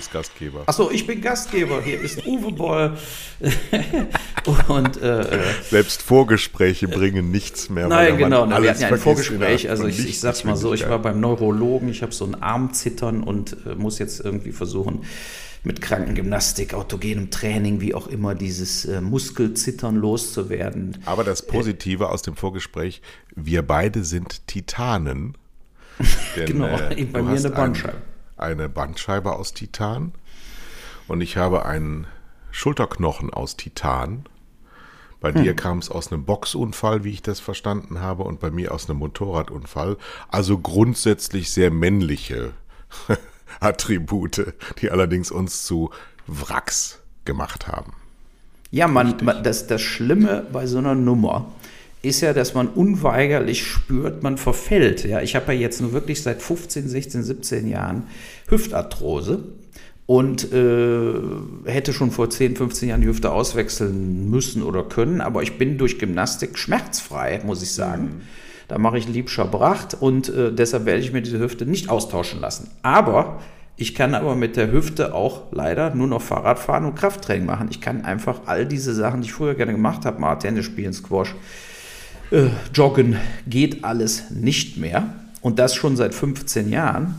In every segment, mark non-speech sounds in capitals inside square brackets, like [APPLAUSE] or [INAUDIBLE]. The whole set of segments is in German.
Bist Gastgeber. Achso, ich bin Gastgeber. Hier ist Uwe Boll. [LAUGHS] und, äh, Selbst Vorgespräche bringen nichts mehr. Nein, genau. Na, wir hatten ja ein Vorgespräch. Also ich, ich sag's mal so, ich war beim Neurologen, ich habe so einen Armzittern und äh, muss jetzt irgendwie versuchen, mit Krankengymnastik, autogenem Training, wie auch immer, dieses äh, Muskelzittern loszuwerden. Aber das Positive aus dem Vorgespräch, wir beide sind Titanen. [LAUGHS] Denn, genau, äh, bei mir eine Bandscheibe. Ein, eine Bandscheibe aus Titan und ich habe einen Schulterknochen aus Titan. Bei hm. dir kam es aus einem Boxunfall, wie ich das verstanden habe, und bei mir aus einem Motorradunfall. Also grundsätzlich sehr männliche [LAUGHS] Attribute, die allerdings uns zu Wracks gemacht haben. Ja, man, man, das, das Schlimme bei so einer Nummer ist ja, dass man unweigerlich spürt, man verfällt. Ja, ich habe ja jetzt nur wirklich seit 15, 16, 17 Jahren Hüftarthrose und äh, hätte schon vor 10, 15 Jahren die Hüfte auswechseln müssen oder können, aber ich bin durch Gymnastik schmerzfrei, muss ich sagen. Mhm. Da mache ich liebscher Bracht und äh, deshalb werde ich mir diese Hüfte nicht austauschen lassen. Aber ich kann aber mit der Hüfte auch leider nur noch Fahrrad fahren und Krafttraining machen. Ich kann einfach all diese Sachen, die ich früher gerne gemacht habe, mal Tennis spielen, Squash, äh, Joggen, geht alles nicht mehr. Und das schon seit 15 Jahren.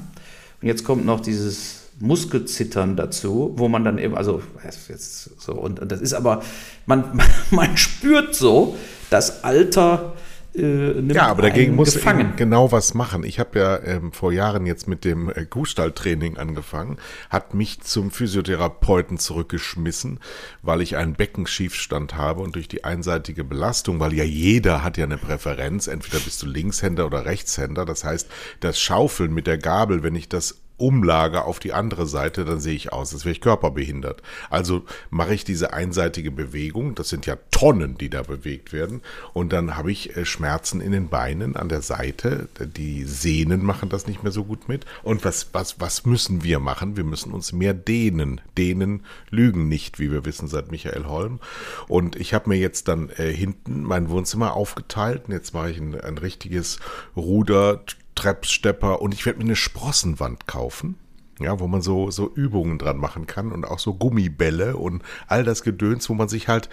Und jetzt kommt noch dieses Muskelzittern dazu, wo man dann eben, also jetzt so, und, und das ist aber, man, [LAUGHS] man spürt so das Alter äh, ja, aber dagegen muss man genau was machen. Ich habe ja ähm, vor Jahren jetzt mit dem äh, Kuhstalltraining angefangen, hat mich zum Physiotherapeuten zurückgeschmissen, weil ich einen Beckenschiefstand habe und durch die einseitige Belastung, weil ja jeder hat ja eine Präferenz, entweder bist du Linkshänder oder Rechtshänder. Das heißt, das Schaufeln mit der Gabel, wenn ich das umlage auf die andere Seite, dann sehe ich aus, als wäre ich körperbehindert. Also mache ich diese einseitige Bewegung, das sind ja Tonnen, die da bewegt werden, und dann habe ich äh, Schmerzen in den Beinen an der Seite. Die Sehnen machen das nicht mehr so gut mit. Und was, was, was müssen wir machen? Wir müssen uns mehr dehnen. Dehnen lügen nicht, wie wir wissen seit Michael Holm. Und ich habe mir jetzt dann äh, hinten mein Wohnzimmer aufgeteilt. Und jetzt mache ich ein, ein richtiges Ruder Treppstepper und ich werde mir eine Sprossenwand kaufen. Ja, wo man so, so Übungen dran machen kann und auch so Gummibälle und all das Gedöns, wo man sich halt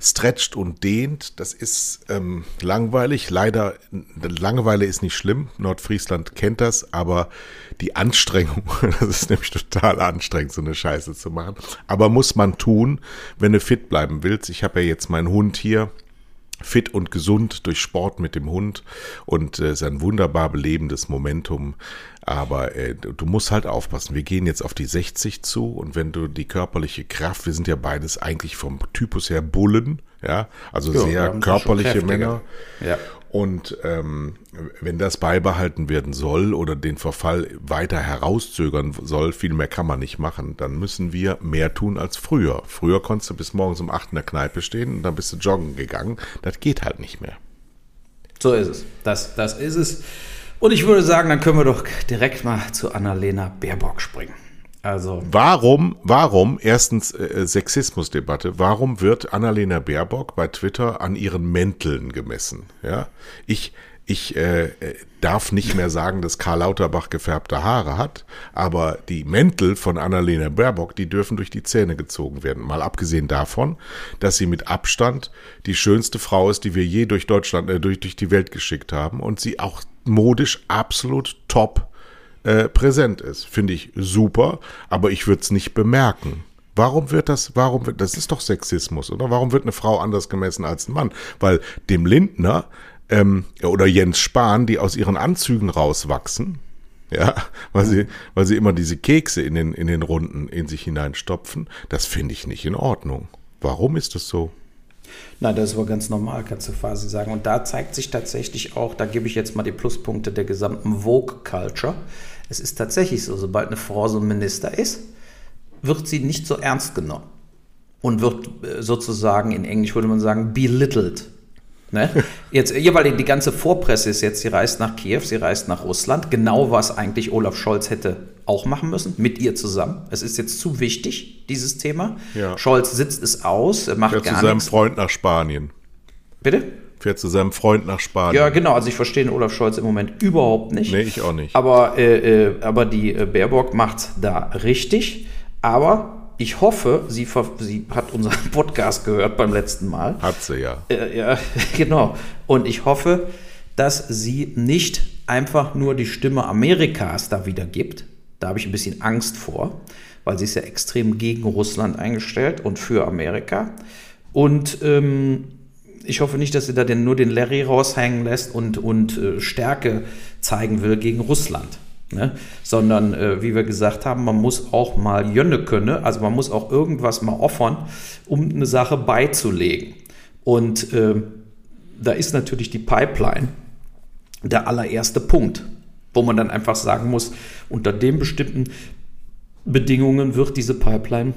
stretcht und dehnt. Das ist ähm, langweilig. Leider, Langeweile ist nicht schlimm. Nordfriesland kennt das, aber die Anstrengung, [LAUGHS] das ist nämlich total anstrengend, so eine Scheiße zu machen. Aber muss man tun, wenn du fit bleiben willst. Ich habe ja jetzt meinen Hund hier fit und gesund durch Sport mit dem Hund und äh, sein wunderbar belebendes Momentum. Aber äh, du musst halt aufpassen. Wir gehen jetzt auf die 60 zu und wenn du die körperliche Kraft, wir sind ja beides eigentlich vom Typus her Bullen, ja, also ja, sehr körperliche Männer. Ja. Und ähm, wenn das beibehalten werden soll oder den Verfall weiter herauszögern soll, viel mehr kann man nicht machen, dann müssen wir mehr tun als früher. Früher konntest du bis morgens um acht in der Kneipe stehen und dann bist du joggen gegangen. Das geht halt nicht mehr. So ist es. Das, das ist es. Und ich würde sagen, dann können wir doch direkt mal zu Annalena Baerbock springen. Also. Warum, warum, erstens äh, Sexismusdebatte, warum wird Annalena Baerbock bei Twitter an ihren Mänteln gemessen? Ja, ich, ich äh, darf nicht mehr sagen, dass Karl Lauterbach gefärbte Haare hat, aber die Mäntel von Annalena Baerbock, die dürfen durch die Zähne gezogen werden. Mal abgesehen davon, dass sie mit Abstand die schönste Frau ist, die wir je durch Deutschland, äh, durch, durch die Welt geschickt haben und sie auch modisch absolut top äh, präsent ist. Finde ich super, aber ich würde es nicht bemerken. Warum wird das, warum wird, das ist doch Sexismus, oder? Warum wird eine Frau anders gemessen als ein Mann? Weil dem Lindner ähm, oder Jens Spahn, die aus ihren Anzügen rauswachsen, ja, weil sie, weil sie immer diese Kekse in den, in den Runden in sich hineinstopfen, das finde ich nicht in Ordnung. Warum ist das so? Nein, das ist aber ganz normal, kannst du quasi sagen. Und da zeigt sich tatsächlich auch, da gebe ich jetzt mal die Pluspunkte der gesamten Vogue-Culture. Es ist tatsächlich so, sobald eine Frau so Minister ist, wird sie nicht so ernst genommen und wird äh, sozusagen, in Englisch würde man sagen, belittled. Ne? Jetzt, ja, weil die ganze Vorpresse ist jetzt, sie reist nach Kiew, sie reist nach Russland. Genau was eigentlich Olaf Scholz hätte auch machen müssen, mit ihr zusammen. Es ist jetzt zu wichtig, dieses Thema. Ja. Scholz sitzt es aus, macht Fährt gar zu seinem nichts. Freund nach Spanien. Bitte? Fährt zu seinem Freund nach Spanien. Ja, genau. Also ich verstehe Olaf Scholz im Moment überhaupt nicht. Nee, ich auch nicht. Aber, äh, äh, aber die äh, Baerbock macht da richtig. Aber ich hoffe, sie, sie hat unseren [LAUGHS] Podcast gehört beim letzten Mal. Hat sie ja. Äh, ja, [LAUGHS] genau. Und ich hoffe, dass sie nicht einfach nur die Stimme Amerikas da wieder gibt. Da habe ich ein bisschen Angst vor, weil sie ist ja extrem gegen Russland eingestellt und für Amerika. Und ähm, ich hoffe nicht, dass sie da den, nur den Larry raushängen lässt und, und äh, Stärke zeigen will gegen Russland. Ne? Sondern, äh, wie wir gesagt haben, man muss auch mal Jönne können, also man muss auch irgendwas mal offern, um eine Sache beizulegen. Und äh, da ist natürlich die Pipeline der allererste Punkt, wo man dann einfach sagen muss, unter den bestimmten Bedingungen wird diese Pipeline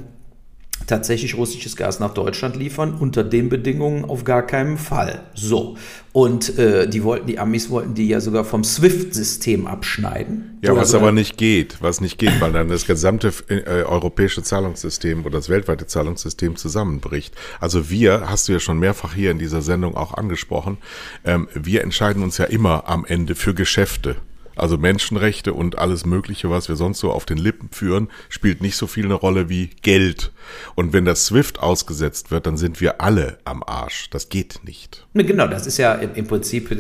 tatsächlich russisches Gas nach Deutschland liefern, unter den Bedingungen auf gar keinen Fall. So. Und äh, die wollten, die Amis wollten die ja sogar vom SWIFT-System abschneiden. Ja, was sogar- aber nicht geht, was nicht geht, weil dann das gesamte äh, europäische Zahlungssystem oder das weltweite Zahlungssystem zusammenbricht. Also wir, hast du ja schon mehrfach hier in dieser Sendung auch angesprochen, ähm, wir entscheiden uns ja immer am Ende für Geschäfte. Also Menschenrechte und alles Mögliche, was wir sonst so auf den Lippen führen, spielt nicht so viel eine Rolle wie Geld. Und wenn das SWIFT ausgesetzt wird, dann sind wir alle am Arsch. Das geht nicht. Ne, Genau, das ist ja im, Prinzip, äh,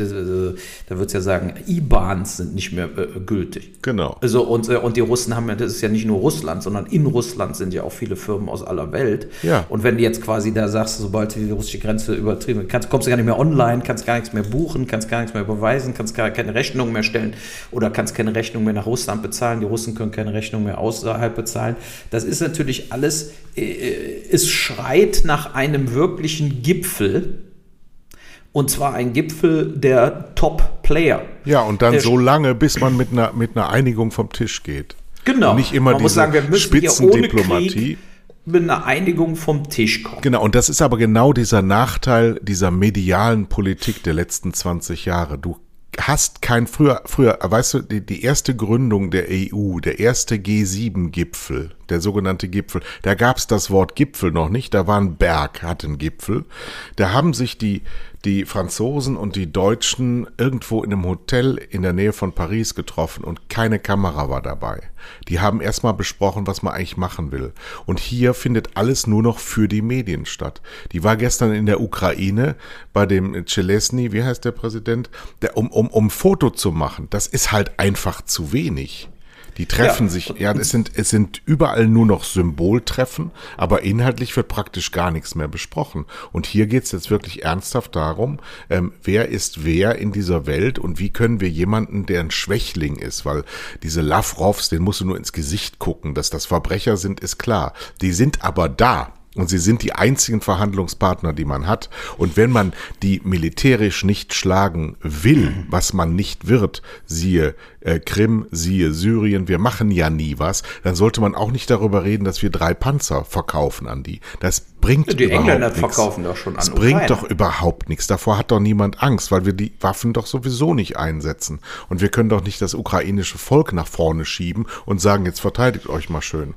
da wird es ja sagen, IBANs sind nicht mehr äh, gültig. Genau. Also und, äh, und die Russen haben ja, das ist ja nicht nur Russland, sondern in Russland sind ja auch viele Firmen aus aller Welt. Ja. Und wenn du jetzt quasi da sagst, sobald die russische Grenze übertrieben wird, kannst, kommst du gar nicht mehr online, kannst gar nichts mehr buchen, kannst gar nichts mehr überweisen, kannst gar keine Rechnung mehr stellen oder kannst keine Rechnung mehr nach Russland bezahlen. Die Russen können keine Rechnung mehr außerhalb bezahlen. Das ist natürlich alles, es schreit nach einem wirklichen Gipfel. Und zwar ein Gipfel der Top-Player. Ja, und dann Der- so lange, bis man mit einer, mit einer Einigung vom Tisch geht. Genau. Und nicht immer Man muss diese sagen, wir müssen Spitzendiplomatie. Krieg mit einer Einigung vom Tisch kommen. Genau, und das ist aber genau dieser Nachteil dieser medialen Politik der letzten 20 Jahre. Du hast kein früher, früher, weißt du, die, die erste Gründung der EU, der erste G7-Gipfel, der sogenannte Gipfel, da gab's das Wort Gipfel noch nicht, da war ein Berg, hat einen Gipfel. Da haben sich die, die Franzosen und die Deutschen irgendwo in einem Hotel in der Nähe von Paris getroffen und keine Kamera war dabei. Die haben erstmal besprochen, was man eigentlich machen will. Und hier findet alles nur noch für die Medien statt. Die war gestern in der Ukraine bei dem Celesny, wie heißt der Präsident, der, um, um, um Foto zu machen. Das ist halt einfach zu wenig. Die treffen Ja. sich, ja, es sind, es sind überall nur noch Symboltreffen, aber inhaltlich wird praktisch gar nichts mehr besprochen. Und hier geht's jetzt wirklich ernsthaft darum, ähm, wer ist wer in dieser Welt und wie können wir jemanden, der ein Schwächling ist, weil diese Lavrovs, den musst du nur ins Gesicht gucken, dass das Verbrecher sind, ist klar. Die sind aber da. Und sie sind die einzigen Verhandlungspartner, die man hat. Und wenn man die militärisch nicht schlagen will, was man nicht wird, siehe äh, Krim, siehe Syrien, wir machen ja nie was, dann sollte man auch nicht darüber reden, dass wir drei Panzer verkaufen an die. Das bringt Die überhaupt Engländer nichts. verkaufen doch schon an Das bringt Ukraine. doch überhaupt nichts. Davor hat doch niemand Angst, weil wir die Waffen doch sowieso nicht einsetzen. Und wir können doch nicht das ukrainische Volk nach vorne schieben und sagen, jetzt verteidigt euch mal schön.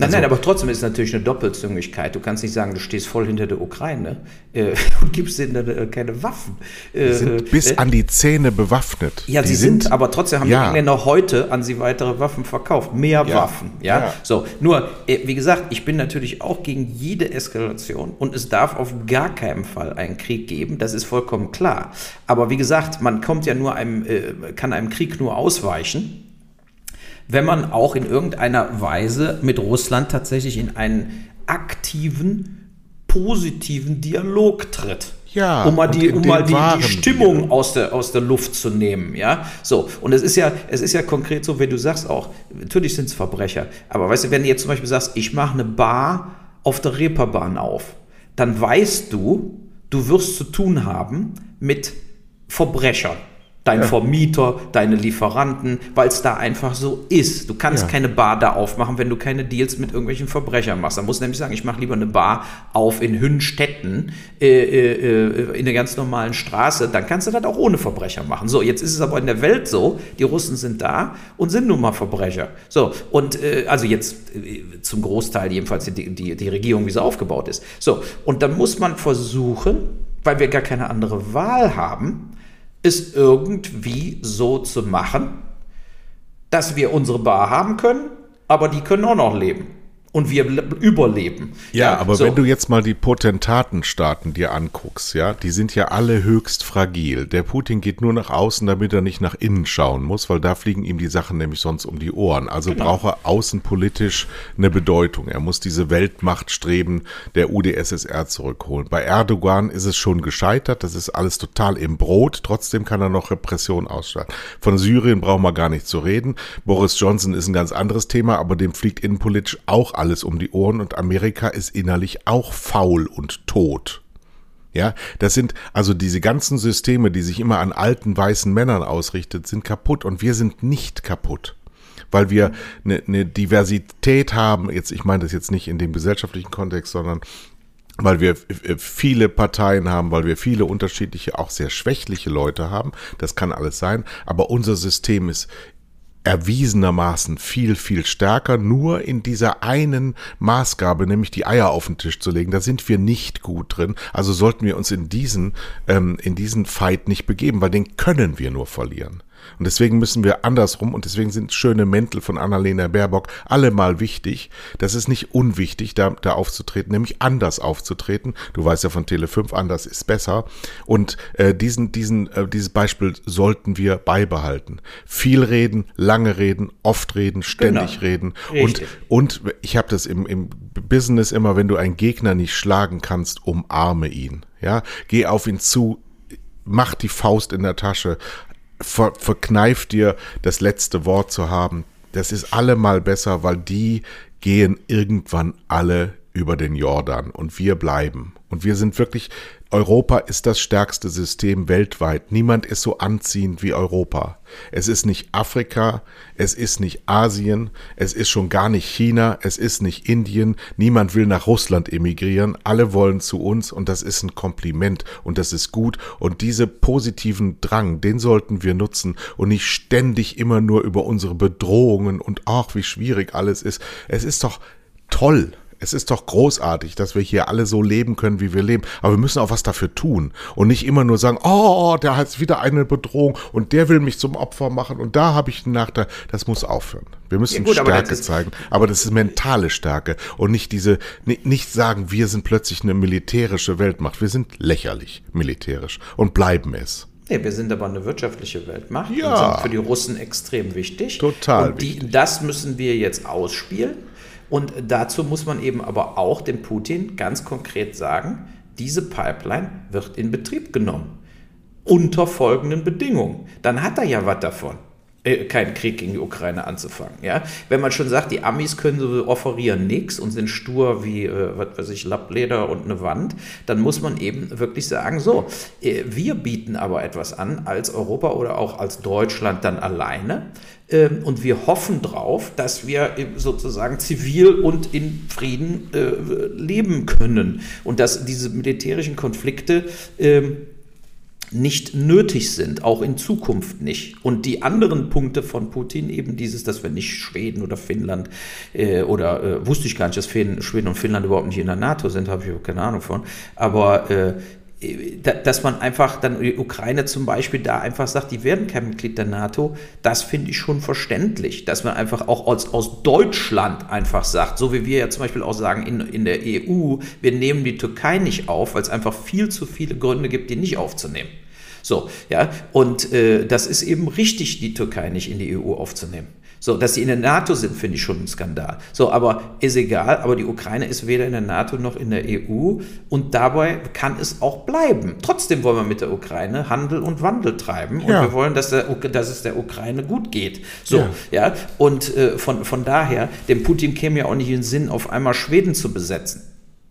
Nein, Also nein, aber trotzdem ist es natürlich eine Doppelzüngigkeit. Du kannst nicht sagen, du stehst voll hinter der Ukraine äh, [LAUGHS] und gibst dann, äh, keine Waffen. Äh, Die sind bis äh, an die Zähne bewaffnet. ja, die sie sind, aber trotzdem haben Ja. die Engländer heute an sie weitere Waffen verkauft. Mehr Ja. Waffen. Ja? Ja. So, nur, äh, wie gesagt, ich bin natürlich auch gegen jede Eskalation und es darf auf gar keinen Fall einen Krieg geben. Das ist vollkommen klar. Aber wie gesagt, man kommt ja nur einem, äh, kann einem Krieg nur ausweichen, wenn man auch in irgendeiner Weise mit Russland tatsächlich in einen aktiven, positiven Dialog tritt. Ja, um mal die, um mal die, die Stimmung aus der, aus der Luft zu nehmen, ja. So, und es ist ja, es ist ja konkret so, wenn du sagst auch, natürlich sind es Verbrecher, aber weißt du, wenn du jetzt zum Beispiel sagst, ich mache eine Bar auf der Reeperbahn auf, dann weißt du, du wirst zu tun haben mit Verbrechern. Dein ja. Vermieter, deine Lieferanten, weil es da einfach so ist. Du kannst ja. keine Bar da aufmachen, wenn du keine Deals mit irgendwelchen Verbrechern machst. Da musst du nämlich sagen, ich mache lieber eine Bar auf in Hünstetten, äh, äh, in der ganz normalen Straße, dann kannst du das auch ohne Verbrecher machen. So, jetzt ist es aber in der Welt so, die Russen sind da und sind nun mal Verbrecher. So, und äh, also jetzt äh, zum Großteil jedenfalls die, die, die Regierung, wie sie aufgebaut ist. So, und dann muss man versuchen, weil wir gar keine andere Wahl haben, es irgendwie so zu machen, dass wir unsere Bar haben können, aber die können auch noch leben und wir überleben. Ja, ja aber so. wenn du jetzt mal die Potentatenstaaten dir anguckst, ja, die sind ja alle höchst fragil. Der Putin geht nur nach außen, damit er nicht nach innen schauen muss, weil da fliegen ihm die Sachen nämlich sonst um die Ohren. Also genau. braucht er außenpolitisch eine Bedeutung. Er muss diese Weltmachtstreben der UdSSR zurückholen. Bei Erdogan ist es schon gescheitert, das ist alles total im Brot, trotzdem kann er noch Repression ausstrahlen. Von Syrien brauchen wir gar nicht zu reden. Boris Johnson ist ein ganz anderes Thema, aber dem fliegt innenpolitisch auch alles um die Ohren und Amerika ist innerlich auch faul und tot. Ja, das sind also diese ganzen Systeme, die sich immer an alten weißen Männern ausrichtet, sind kaputt und wir sind nicht kaputt. Weil wir eine, eine Diversität haben, jetzt, ich meine das jetzt nicht in dem gesellschaftlichen Kontext, sondern weil wir viele Parteien haben, weil wir viele unterschiedliche, auch sehr schwächliche Leute haben. Das kann alles sein. Aber unser System ist erwiesenermaßen viel, viel stärker, nur in dieser einen Maßgabe, nämlich die Eier auf den Tisch zu legen. Da sind wir nicht gut drin. Also sollten wir uns in diesen, ähm, in diesen Fight nicht begeben, weil den können wir nur verlieren. Und deswegen müssen wir andersrum und deswegen sind schöne Mäntel von Annalena Baerbock allemal wichtig. Das ist nicht unwichtig, da, da aufzutreten, nämlich anders aufzutreten. Du weißt ja von Tele 5, anders ist besser. Und äh, diesen, diesen, äh, dieses Beispiel sollten wir beibehalten. Viel reden, lange reden, oft reden, ständig genau. reden. Und, und ich habe das im, im Business immer, wenn du einen Gegner nicht schlagen kannst, umarme ihn. Ja, geh auf ihn zu, mach die Faust in der Tasche, ver, verkneift dir das letzte Wort zu haben. Das ist allemal besser, weil die gehen irgendwann alle über den Jordan und wir bleiben. Und wir sind wirklich Europa ist das stärkste System weltweit. Niemand ist so anziehend wie Europa. Es ist nicht Afrika, es ist nicht Asien, es ist schon gar nicht China, es ist nicht Indien. Niemand will nach Russland emigrieren. Alle wollen zu uns und das ist ein Kompliment und das ist gut. Und diese positiven Drang, den sollten wir nutzen und nicht ständig immer nur über unsere Bedrohungen und ach, wie schwierig alles ist. Es ist doch toll. Es ist doch großartig, dass wir hier alle so leben können, wie wir leben. Aber wir müssen auch was dafür tun und nicht immer nur sagen, oh, der hat wieder eine Bedrohung und der will mich zum Opfer machen und da habe ich einen Nachteil. Das muss aufhören. Wir müssen ja, gut, Stärke zeigen, aber das ist mentale Stärke und nicht diese, nicht sagen, wir sind plötzlich eine militärische Weltmacht. Wir sind lächerlich militärisch und bleiben es. Nee, wir sind aber eine wirtschaftliche Weltmacht ja. und sind für die Russen extrem wichtig. Total. Und die, das müssen wir jetzt ausspielen. Und dazu muss man eben aber auch dem Putin ganz konkret sagen, diese Pipeline wird in Betrieb genommen. Unter folgenden Bedingungen. Dann hat er ja was davon äh, keinen Krieg gegen die Ukraine anzufangen. Ja? Wenn man schon sagt, die Amis können so offerieren nichts und sind stur wie, äh, was weiß ich, Lappleder und eine Wand, dann muss man eben wirklich sagen, so, äh, wir bieten aber etwas an als Europa oder auch als Deutschland dann alleine. Ähm, und wir hoffen drauf, dass wir sozusagen zivil und in Frieden äh, leben können und dass diese militärischen Konflikte ähm, nicht nötig sind, auch in Zukunft nicht. Und die anderen Punkte von Putin, eben dieses, dass wir nicht Schweden oder Finnland äh, oder äh, wusste ich gar nicht, dass Schweden und Finnland überhaupt nicht in der NATO sind, habe ich keine Ahnung von. Aber äh, dass man einfach dann die Ukraine zum Beispiel da einfach sagt, die werden kein Mitglied der NATO, das finde ich schon verständlich. Dass man einfach auch aus, aus Deutschland einfach sagt, so wie wir ja zum Beispiel auch sagen in, in der EU, wir nehmen die Türkei nicht auf, weil es einfach viel zu viele Gründe gibt, die nicht aufzunehmen. So, ja, und äh, das ist eben richtig, die Türkei nicht in die EU aufzunehmen. So, dass sie in der NATO sind, finde ich schon ein Skandal. So, aber ist egal, aber die Ukraine ist weder in der NATO noch in der EU und dabei kann es auch bleiben. Trotzdem wollen wir mit der Ukraine Handel und Wandel treiben und ja. wir wollen, dass, der, dass es der Ukraine gut geht. So, ja, ja? und äh, von, von daher, dem Putin käme ja auch nicht in den Sinn, auf einmal Schweden zu besetzen.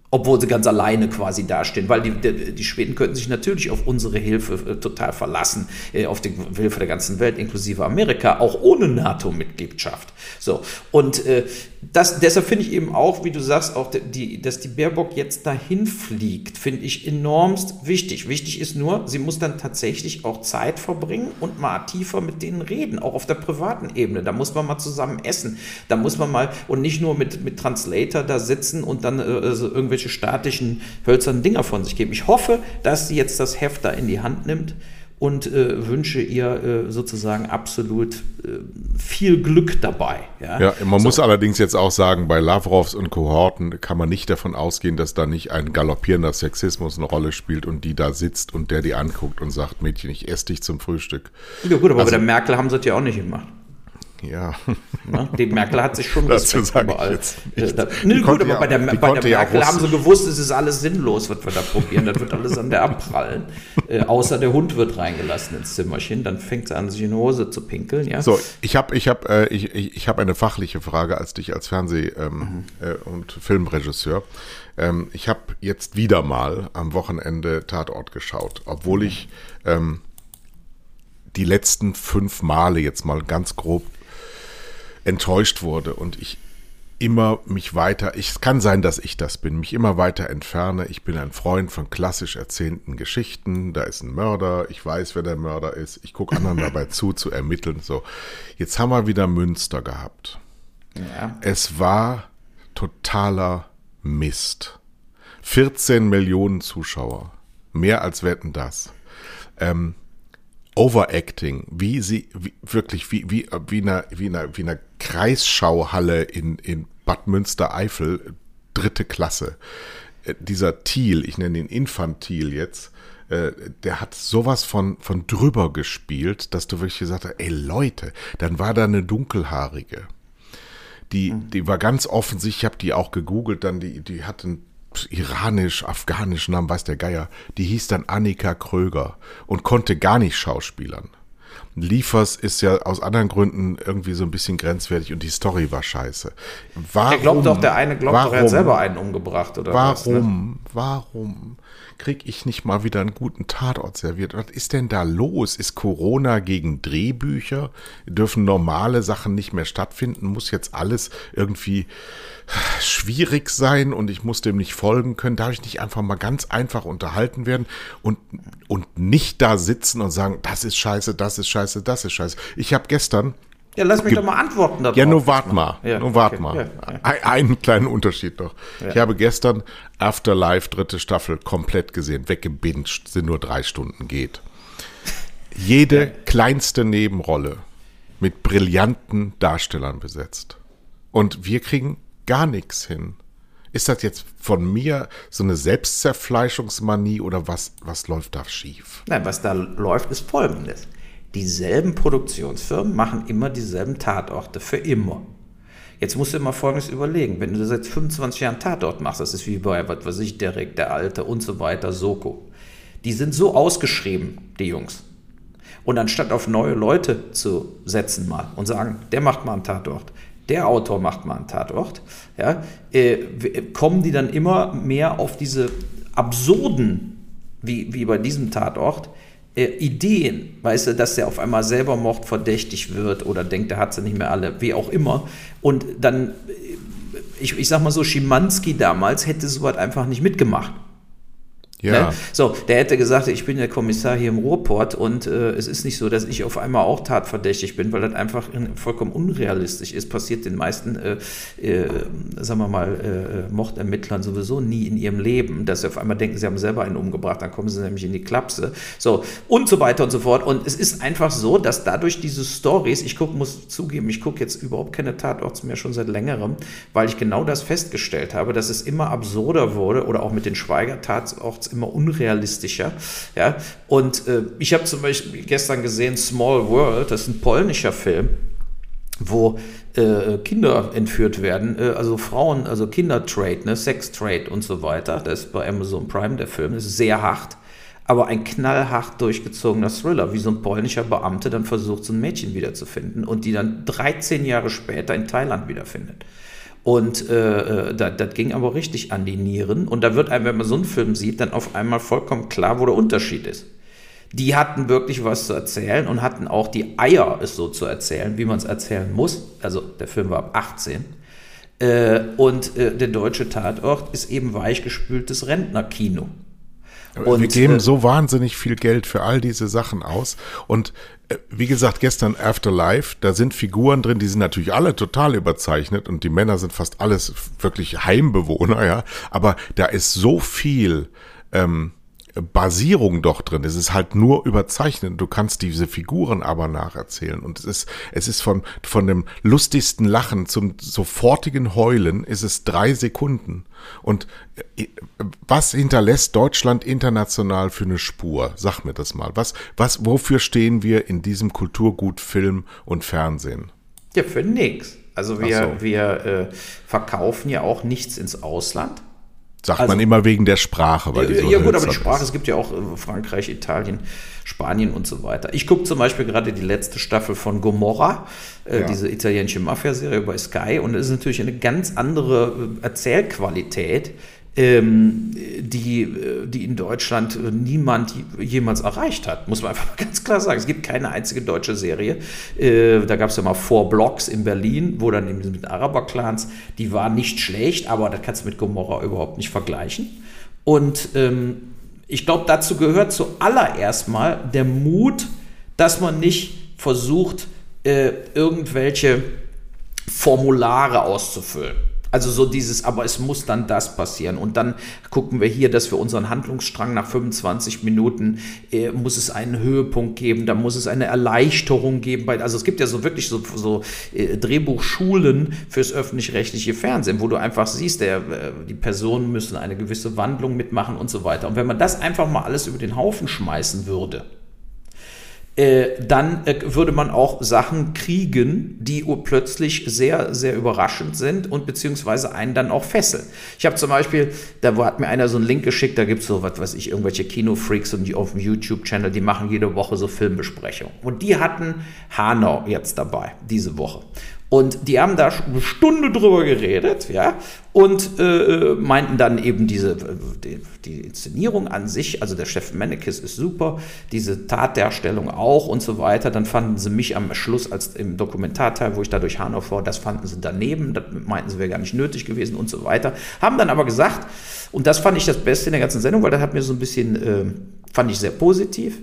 Obwohl sie ganz alleine quasi dastehen, weil die, die, die, Schweden könnten sich natürlich auf unsere Hilfe äh, total verlassen, äh, auf die Hilfe der ganzen Welt, inklusive Amerika, auch ohne NATO-Mitgliedschaft. So, und äh, das, deshalb finde ich eben auch, wie du sagst, auch die, dass die Baerbock jetzt dahin fliegt, finde ich enormst wichtig. Wichtig ist nur, sie muss dann tatsächlich auch Zeit verbringen und mal tiefer mit denen reden, auch auf der privaten Ebene. Da muss man mal zusammen essen. Da muss man mal und nicht nur mit, mit Translator da sitzen und dann äh, also irgendwelche statischen hölzernen Dinger von sich geben. Ich hoffe, dass sie jetzt das Heft da in die Hand nimmt und äh, wünsche ihr äh, sozusagen absolut äh, viel Glück dabei. Ja, ja man so. muss allerdings jetzt auch sagen, bei Lavrovs und Kohorten kann man nicht davon ausgehen, dass da nicht ein galoppierender Sexismus eine Rolle spielt und die da sitzt und der die anguckt und sagt, Mädchen, ich esse dich zum Frühstück. Ja gut, aber also, bei der Merkel haben sie das ja auch nicht gemacht. Ja. Na, die Merkel hat sich schon Dazu sage überall. Jetzt äh, da, nee, gut, aber ja, bei der, bei der Merkel haben sie gewusst, es ist alles sinnlos, was wir da probieren. Das wird alles an der abprallen. Äh, außer der Hund wird reingelassen ins Zimmerchen, dann fängt sie an, sich in die Hose zu pinkeln. Ja? So, ich habe ich hab, äh, ich, ich, ich hab eine fachliche Frage als dich als Fernseh- ähm, mhm. äh, und Filmregisseur. Ähm, ich habe jetzt wieder mal am Wochenende Tatort geschaut, obwohl mhm. ich ähm, die letzten fünf Male jetzt mal ganz grob enttäuscht wurde und ich immer mich weiter, ich, es kann sein, dass ich das bin, mich immer weiter entferne. Ich bin ein Freund von klassisch erzählten Geschichten. Da ist ein Mörder, ich weiß, wer der Mörder ist. Ich gucke anderen dabei [LAUGHS] zu, zu ermitteln. So, jetzt haben wir wieder Münster gehabt. Ja. Es war totaler Mist. 14 Millionen Zuschauer. Mehr als wetten das. Ähm, Overacting, wie sie wie, wirklich wie wie wie einer wie einer wie einer Kreisschauhalle in in Bad Münstereifel dritte Klasse. Äh, dieser Thiel, ich nenne ihn Infantil jetzt, äh, der hat sowas von von drüber gespielt, dass du wirklich gesagt hast, ey Leute, dann war da eine dunkelhaarige. Die, mhm. die war ganz offensichtlich, ich habe die auch gegoogelt, dann die, die hat einen iranisch, afghanisch Namen, weiß der Geier, die hieß dann Annika Kröger und konnte gar nicht schauspielern. Liefers ist ja aus anderen Gründen irgendwie so ein bisschen grenzwertig und die Story war scheiße. Warum, er glaubt doch, der eine glaubt warum, doch, er hat selber einen umgebracht oder warum, was. Ne? Warum? kriege ich nicht mal wieder einen guten Tatort serviert? Was ist denn da los? Ist Corona gegen Drehbücher? Dürfen normale Sachen nicht mehr stattfinden? Muss jetzt alles irgendwie schwierig sein und ich muss dem nicht folgen können? Darf ich nicht einfach mal ganz einfach unterhalten werden und, und nicht da sitzen und sagen, das ist scheiße, das ist scheiße, das ist scheiße? Ich habe gestern ja, lass mich doch mal antworten darauf. Ja, nur wart mal. Ja, nur wart okay. mal. Ja, ja. einen kleinen Unterschied noch. Ich habe gestern Afterlife dritte Staffel komplett gesehen, weggebinged, sind nur drei Stunden geht. Jede kleinste Nebenrolle mit brillanten Darstellern besetzt. Und wir kriegen gar nichts hin. Ist das jetzt von mir so eine Selbstzerfleischungsmanie oder was, was läuft da schief? Nein, was da läuft, ist folgendes dieselben Produktionsfirmen machen immer dieselben Tatorte für immer. Jetzt musst du immer Folgendes überlegen. Wenn du seit 25 Jahren Tatort machst, das ist wie bei, was weiß ich, Derek, der Alte und so weiter, Soko. Die sind so ausgeschrieben, die Jungs. Und anstatt auf neue Leute zu setzen mal und sagen, der macht mal einen Tatort, der Autor macht mal einen Tatort, ja, äh, kommen die dann immer mehr auf diese absurden, wie, wie bei diesem Tatort, äh, Ideen, weißt du, dass der auf einmal selber mordverdächtig wird oder denkt, er hat sie nicht mehr alle, wie auch immer. Und dann, äh, ich, ich sag mal so, Schimanski damals hätte sowas einfach nicht mitgemacht. Ja. Ne? So, der hätte gesagt, ich bin der Kommissar hier im Ruhrport und äh, es ist nicht so, dass ich auf einmal auch tatverdächtig bin, weil das einfach vollkommen unrealistisch ist. Passiert den meisten, äh, äh, sagen wir mal, äh, Mordermittlern sowieso nie in ihrem Leben, dass sie auf einmal denken, sie haben selber einen umgebracht, dann kommen sie nämlich in die Klapse. So, und so weiter und so fort. Und es ist einfach so, dass dadurch diese Stories, ich guck, muss zugeben, ich gucke jetzt überhaupt keine Tatorts mehr schon seit längerem, weil ich genau das festgestellt habe, dass es immer absurder wurde oder auch mit den Schweiger-Tatorts immer unrealistischer. Ja? Und äh, ich habe zum Beispiel gestern gesehen Small World, das ist ein polnischer Film, wo äh, Kinder entführt werden, äh, also Frauen, also Kindertrade, ne, Sex-Trade und so weiter. Das ist bei Amazon Prime der Film, das ist sehr hart aber ein knallhart durchgezogener Thriller, wie so ein polnischer Beamte dann versucht, so ein Mädchen wiederzufinden und die dann 13 Jahre später in Thailand wiederfindet. Und äh, äh das, das ging aber richtig an die Nieren. Und da wird einem, wenn man so einen Film sieht, dann auf einmal vollkommen klar, wo der Unterschied ist. Die hatten wirklich was zu erzählen und hatten auch die Eier, es so zu erzählen, wie man es erzählen muss. Also der Film war ab 18. Äh, und äh, der deutsche Tatort ist eben weichgespültes Rentnerkino. Und, wir geben äh, so wahnsinnig viel Geld für all diese Sachen aus. Und wie gesagt, gestern Afterlife, da sind Figuren drin, die sind natürlich alle total überzeichnet und die Männer sind fast alles wirklich Heimbewohner, ja. Aber da ist so viel ähm, Basierung doch drin. Es ist halt nur überzeichnet. Du kannst diese Figuren aber nacherzählen. Und es ist, es ist von, von dem lustigsten Lachen zum sofortigen Heulen ist es drei Sekunden. Und äh, was hinterlässt Deutschland international für eine Spur? Sag mir das mal. Was, was, wofür stehen wir in diesem Kulturgut Film und Fernsehen? Ja, für nichts. Also wir, so. wir äh, verkaufen ja auch nichts ins Ausland. Sagt also, man immer wegen der Sprache, weil die so Ja gut, aber die Sprache, ist. es gibt ja auch äh, Frankreich, Italien, Spanien und so weiter. Ich gucke zum Beispiel gerade die letzte Staffel von Gomorra, äh, ja. diese italienische Mafia-Serie bei Sky und es ist natürlich eine ganz andere äh, Erzählqualität die, äh, die in Deutschland niemand jemals erreicht hat, muss man [LAUGHS] einfach ganz klar sagen. Es gibt keine einzige deutsche Serie. Äh, da gab es ja mal Four Blocks in Berlin, wo dann eben mit Araber-Clans, die war nicht schlecht, aber das kannst du mit Gomorra überhaupt nicht vergleichen. Und ähm, ich glaube, dazu gehört zuallererst mal der Mut, dass man nicht versucht, äh, irgendwelche Formulare auszufüllen. Also so dieses, aber es muss dann das passieren. Und dann gucken wir hier, dass wir unseren Handlungsstrang nach 25 Minuten, äh, muss es einen Höhepunkt geben, da muss es eine Erleichterung geben. also es gibt ja so wirklich so, so äh, Drehbuchschulen fürs öffentlich-rechtliche Fernsehen, wo du einfach siehst, der, äh, die Personen müssen eine gewisse Wandlung mitmachen und so weiter. Und wenn man das einfach mal alles über den Haufen schmeißen würde, äh, dann äh, würde man auch Sachen kriegen, die plötzlich sehr, sehr überraschend sind und beziehungsweise einen dann auch fesseln. Ich habe zum Beispiel, da hat mir einer so einen Link geschickt, da gibt es so, was weiß ich, irgendwelche Kinofreaks und die auf dem YouTube-Channel, die machen jede Woche so Filmbesprechungen. Und die hatten Hanau jetzt dabei, diese Woche. Und die haben da eine Stunde drüber geredet, ja, und äh, meinten dann eben diese, die, die, Inszenierung an sich, also der Chef Mannekes ist super, diese Tatdarstellung auch und so weiter. Dann fanden sie mich am Schluss als im Dokumentarteil, wo ich da durch Hanau vor, das fanden sie daneben, das meinten sie wäre gar nicht nötig gewesen und so weiter. Haben dann aber gesagt, und das fand ich das Beste in der ganzen Sendung, weil das hat mir so ein bisschen, äh, fand ich sehr positiv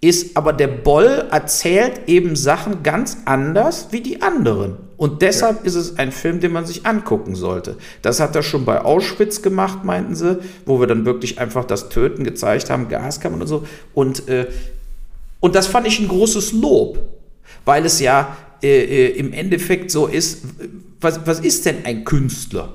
ist aber der Boll erzählt eben Sachen ganz anders wie die anderen. Und deshalb ja. ist es ein Film, den man sich angucken sollte. Das hat er schon bei Auschwitz gemacht, meinten sie, wo wir dann wirklich einfach das Töten gezeigt haben, Gaskammern und so. Und, äh, und das fand ich ein großes Lob, weil es ja äh, äh im Endeffekt so ist, was, was ist denn ein Künstler?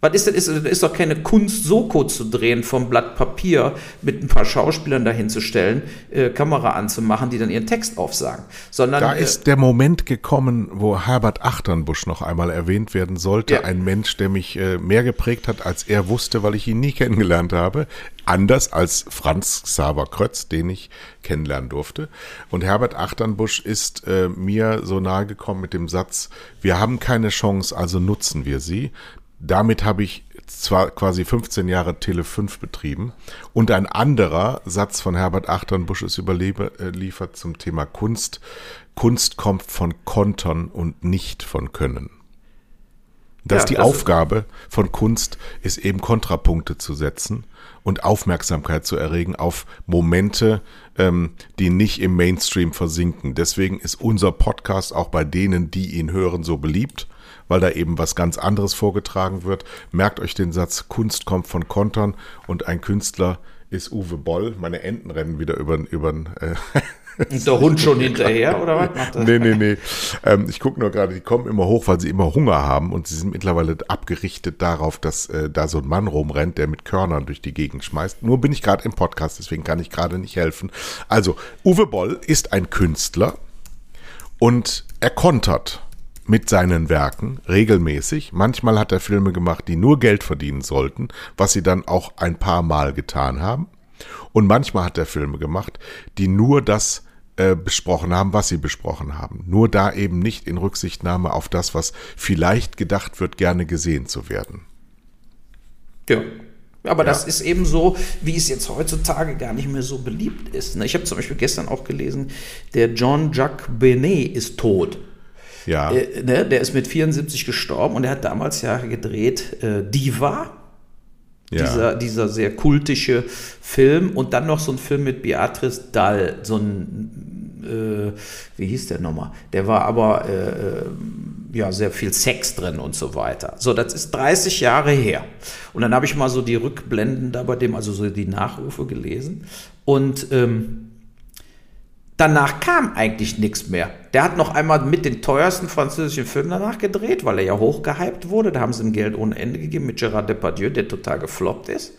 Was ist das? Ist, ist doch keine Kunst, Soko zu drehen vom Blatt Papier mit ein paar Schauspielern dahinzustellen, äh, Kamera anzumachen, die dann ihren Text aufsagen. Sondern, da äh, ist der Moment gekommen, wo Herbert Achternbusch noch einmal erwähnt werden sollte. Ja. Ein Mensch, der mich äh, mehr geprägt hat, als er wusste, weil ich ihn nie [LAUGHS] kennengelernt habe. Anders als Franz Xaver Krötz, den ich kennenlernen durfte. Und Herbert Achternbusch ist äh, mir so nahe gekommen mit dem Satz, wir haben keine Chance, also nutzen wir sie damit habe ich zwar quasi 15 Jahre Tele 5 betrieben und ein anderer Satz von Herbert Achternbusch ist überliefert zum Thema Kunst. Kunst kommt von Kontern und nicht von Können. Dass ja, die das Aufgabe von Kunst ist eben Kontrapunkte zu setzen und Aufmerksamkeit zu erregen auf Momente, ähm, die nicht im Mainstream versinken. Deswegen ist unser Podcast auch bei denen, die ihn hören, so beliebt weil da eben was ganz anderes vorgetragen wird. Merkt euch den Satz, Kunst kommt von Kontern und ein Künstler ist Uwe Boll. Meine Enten rennen wieder über über äh, Und der Hund [LAUGHS] schon hinterher, oder was? Macht das? Nee, nee, nee. Ähm, ich gucke nur gerade, die kommen immer hoch, weil sie immer Hunger haben und sie sind mittlerweile abgerichtet darauf, dass äh, da so ein Mann rumrennt, der mit Körnern durch die Gegend schmeißt. Nur bin ich gerade im Podcast, deswegen kann ich gerade nicht helfen. Also, Uwe Boll ist ein Künstler und er kontert mit seinen Werken regelmäßig. Manchmal hat er Filme gemacht, die nur Geld verdienen sollten, was sie dann auch ein paar Mal getan haben. Und manchmal hat er Filme gemacht, die nur das äh, besprochen haben, was sie besprochen haben. Nur da eben nicht in Rücksichtnahme auf das, was vielleicht gedacht wird, gerne gesehen zu werden. Ja. Aber ja. das ist eben so, wie es jetzt heutzutage gar nicht mehr so beliebt ist. Ne? Ich habe zum Beispiel gestern auch gelesen, der Jean-Jacques Benet ist tot. Ja. Äh, ne? Der ist mit 74 gestorben und er hat damals ja gedreht äh, Diva. Ja. Dieser, dieser sehr kultische Film und dann noch so ein Film mit Beatrice Dahl, so ein, äh, wie hieß der nochmal? Der war aber äh, äh ja, sehr viel Sex drin und so weiter. So, das ist 30 Jahre her. Und dann habe ich mal so die Rückblenden da bei dem, also so die Nachrufe gelesen. Und ähm, danach kam eigentlich nichts mehr. Der hat noch einmal mit den teuersten französischen Filmen danach gedreht, weil er ja hochgehypt wurde. Da haben sie ihm Geld ohne Ende gegeben mit Gérard Depardieu, der total gefloppt ist.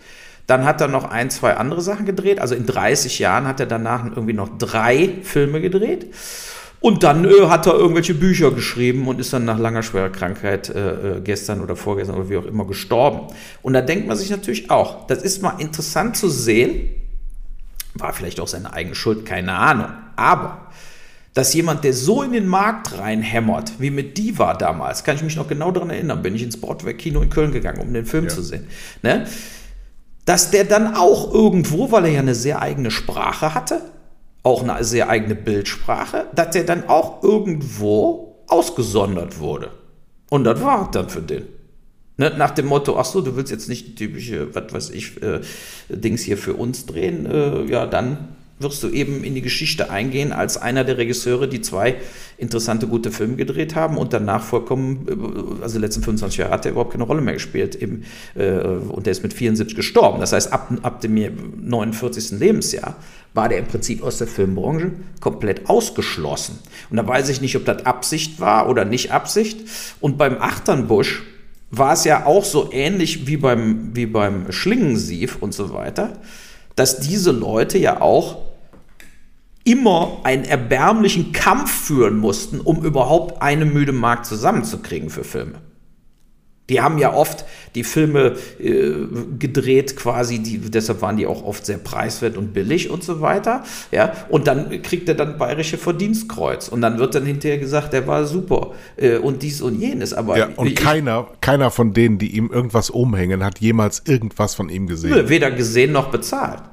Dann hat er noch ein, zwei andere Sachen gedreht. Also in 30 Jahren hat er danach irgendwie noch drei Filme gedreht. Und dann äh, hat er irgendwelche Bücher geschrieben und ist dann nach langer schwerer Krankheit äh, äh, gestern oder vorgestern oder wie auch immer gestorben. Und da denkt man sich natürlich auch, das ist mal interessant zu sehen, war vielleicht auch seine eigene Schuld, keine Ahnung. Aber dass jemand, der so in den Markt reinhämmert, wie mit Diva damals, kann ich mich noch genau daran erinnern, bin ich ins Broadway-Kino in Köln gegangen, um den Film ja. zu sehen. Ne? Dass der dann auch irgendwo, weil er ja eine sehr eigene Sprache hatte, auch eine sehr eigene Bildsprache, dass der dann auch irgendwo ausgesondert wurde. Und das war dann für den. Ne, nach dem Motto, ach so, du willst jetzt nicht typische, was weiß ich, äh, Dings hier für uns drehen, äh, ja, dann wirst du eben in die Geschichte eingehen als einer der Regisseure, die zwei interessante, gute Filme gedreht haben und danach vollkommen, äh, also die letzten 25 Jahre hat er überhaupt keine Rolle mehr gespielt eben, äh, und der ist mit 74 gestorben. Das heißt, ab, ab dem 49. Lebensjahr war der im Prinzip aus der Filmbranche komplett ausgeschlossen. Und da weiß ich nicht, ob das Absicht war oder nicht Absicht. Und beim Achternbusch war es ja auch so ähnlich wie beim, wie beim Schlingensief und so weiter, dass diese Leute ja auch immer einen erbärmlichen Kampf führen mussten, um überhaupt eine müde Markt zusammenzukriegen für Filme. Die haben ja oft die Filme äh, gedreht, quasi, die, deshalb waren die auch oft sehr preiswert und billig und so weiter. Ja, und dann kriegt er dann bayerische Verdienstkreuz. Und dann wird dann hinterher gesagt, der war super äh, und dies und jenes. Aber ja, und ich, keiner, keiner von denen, die ihm irgendwas umhängen, hat jemals irgendwas von ihm gesehen. Weder gesehen noch bezahlt.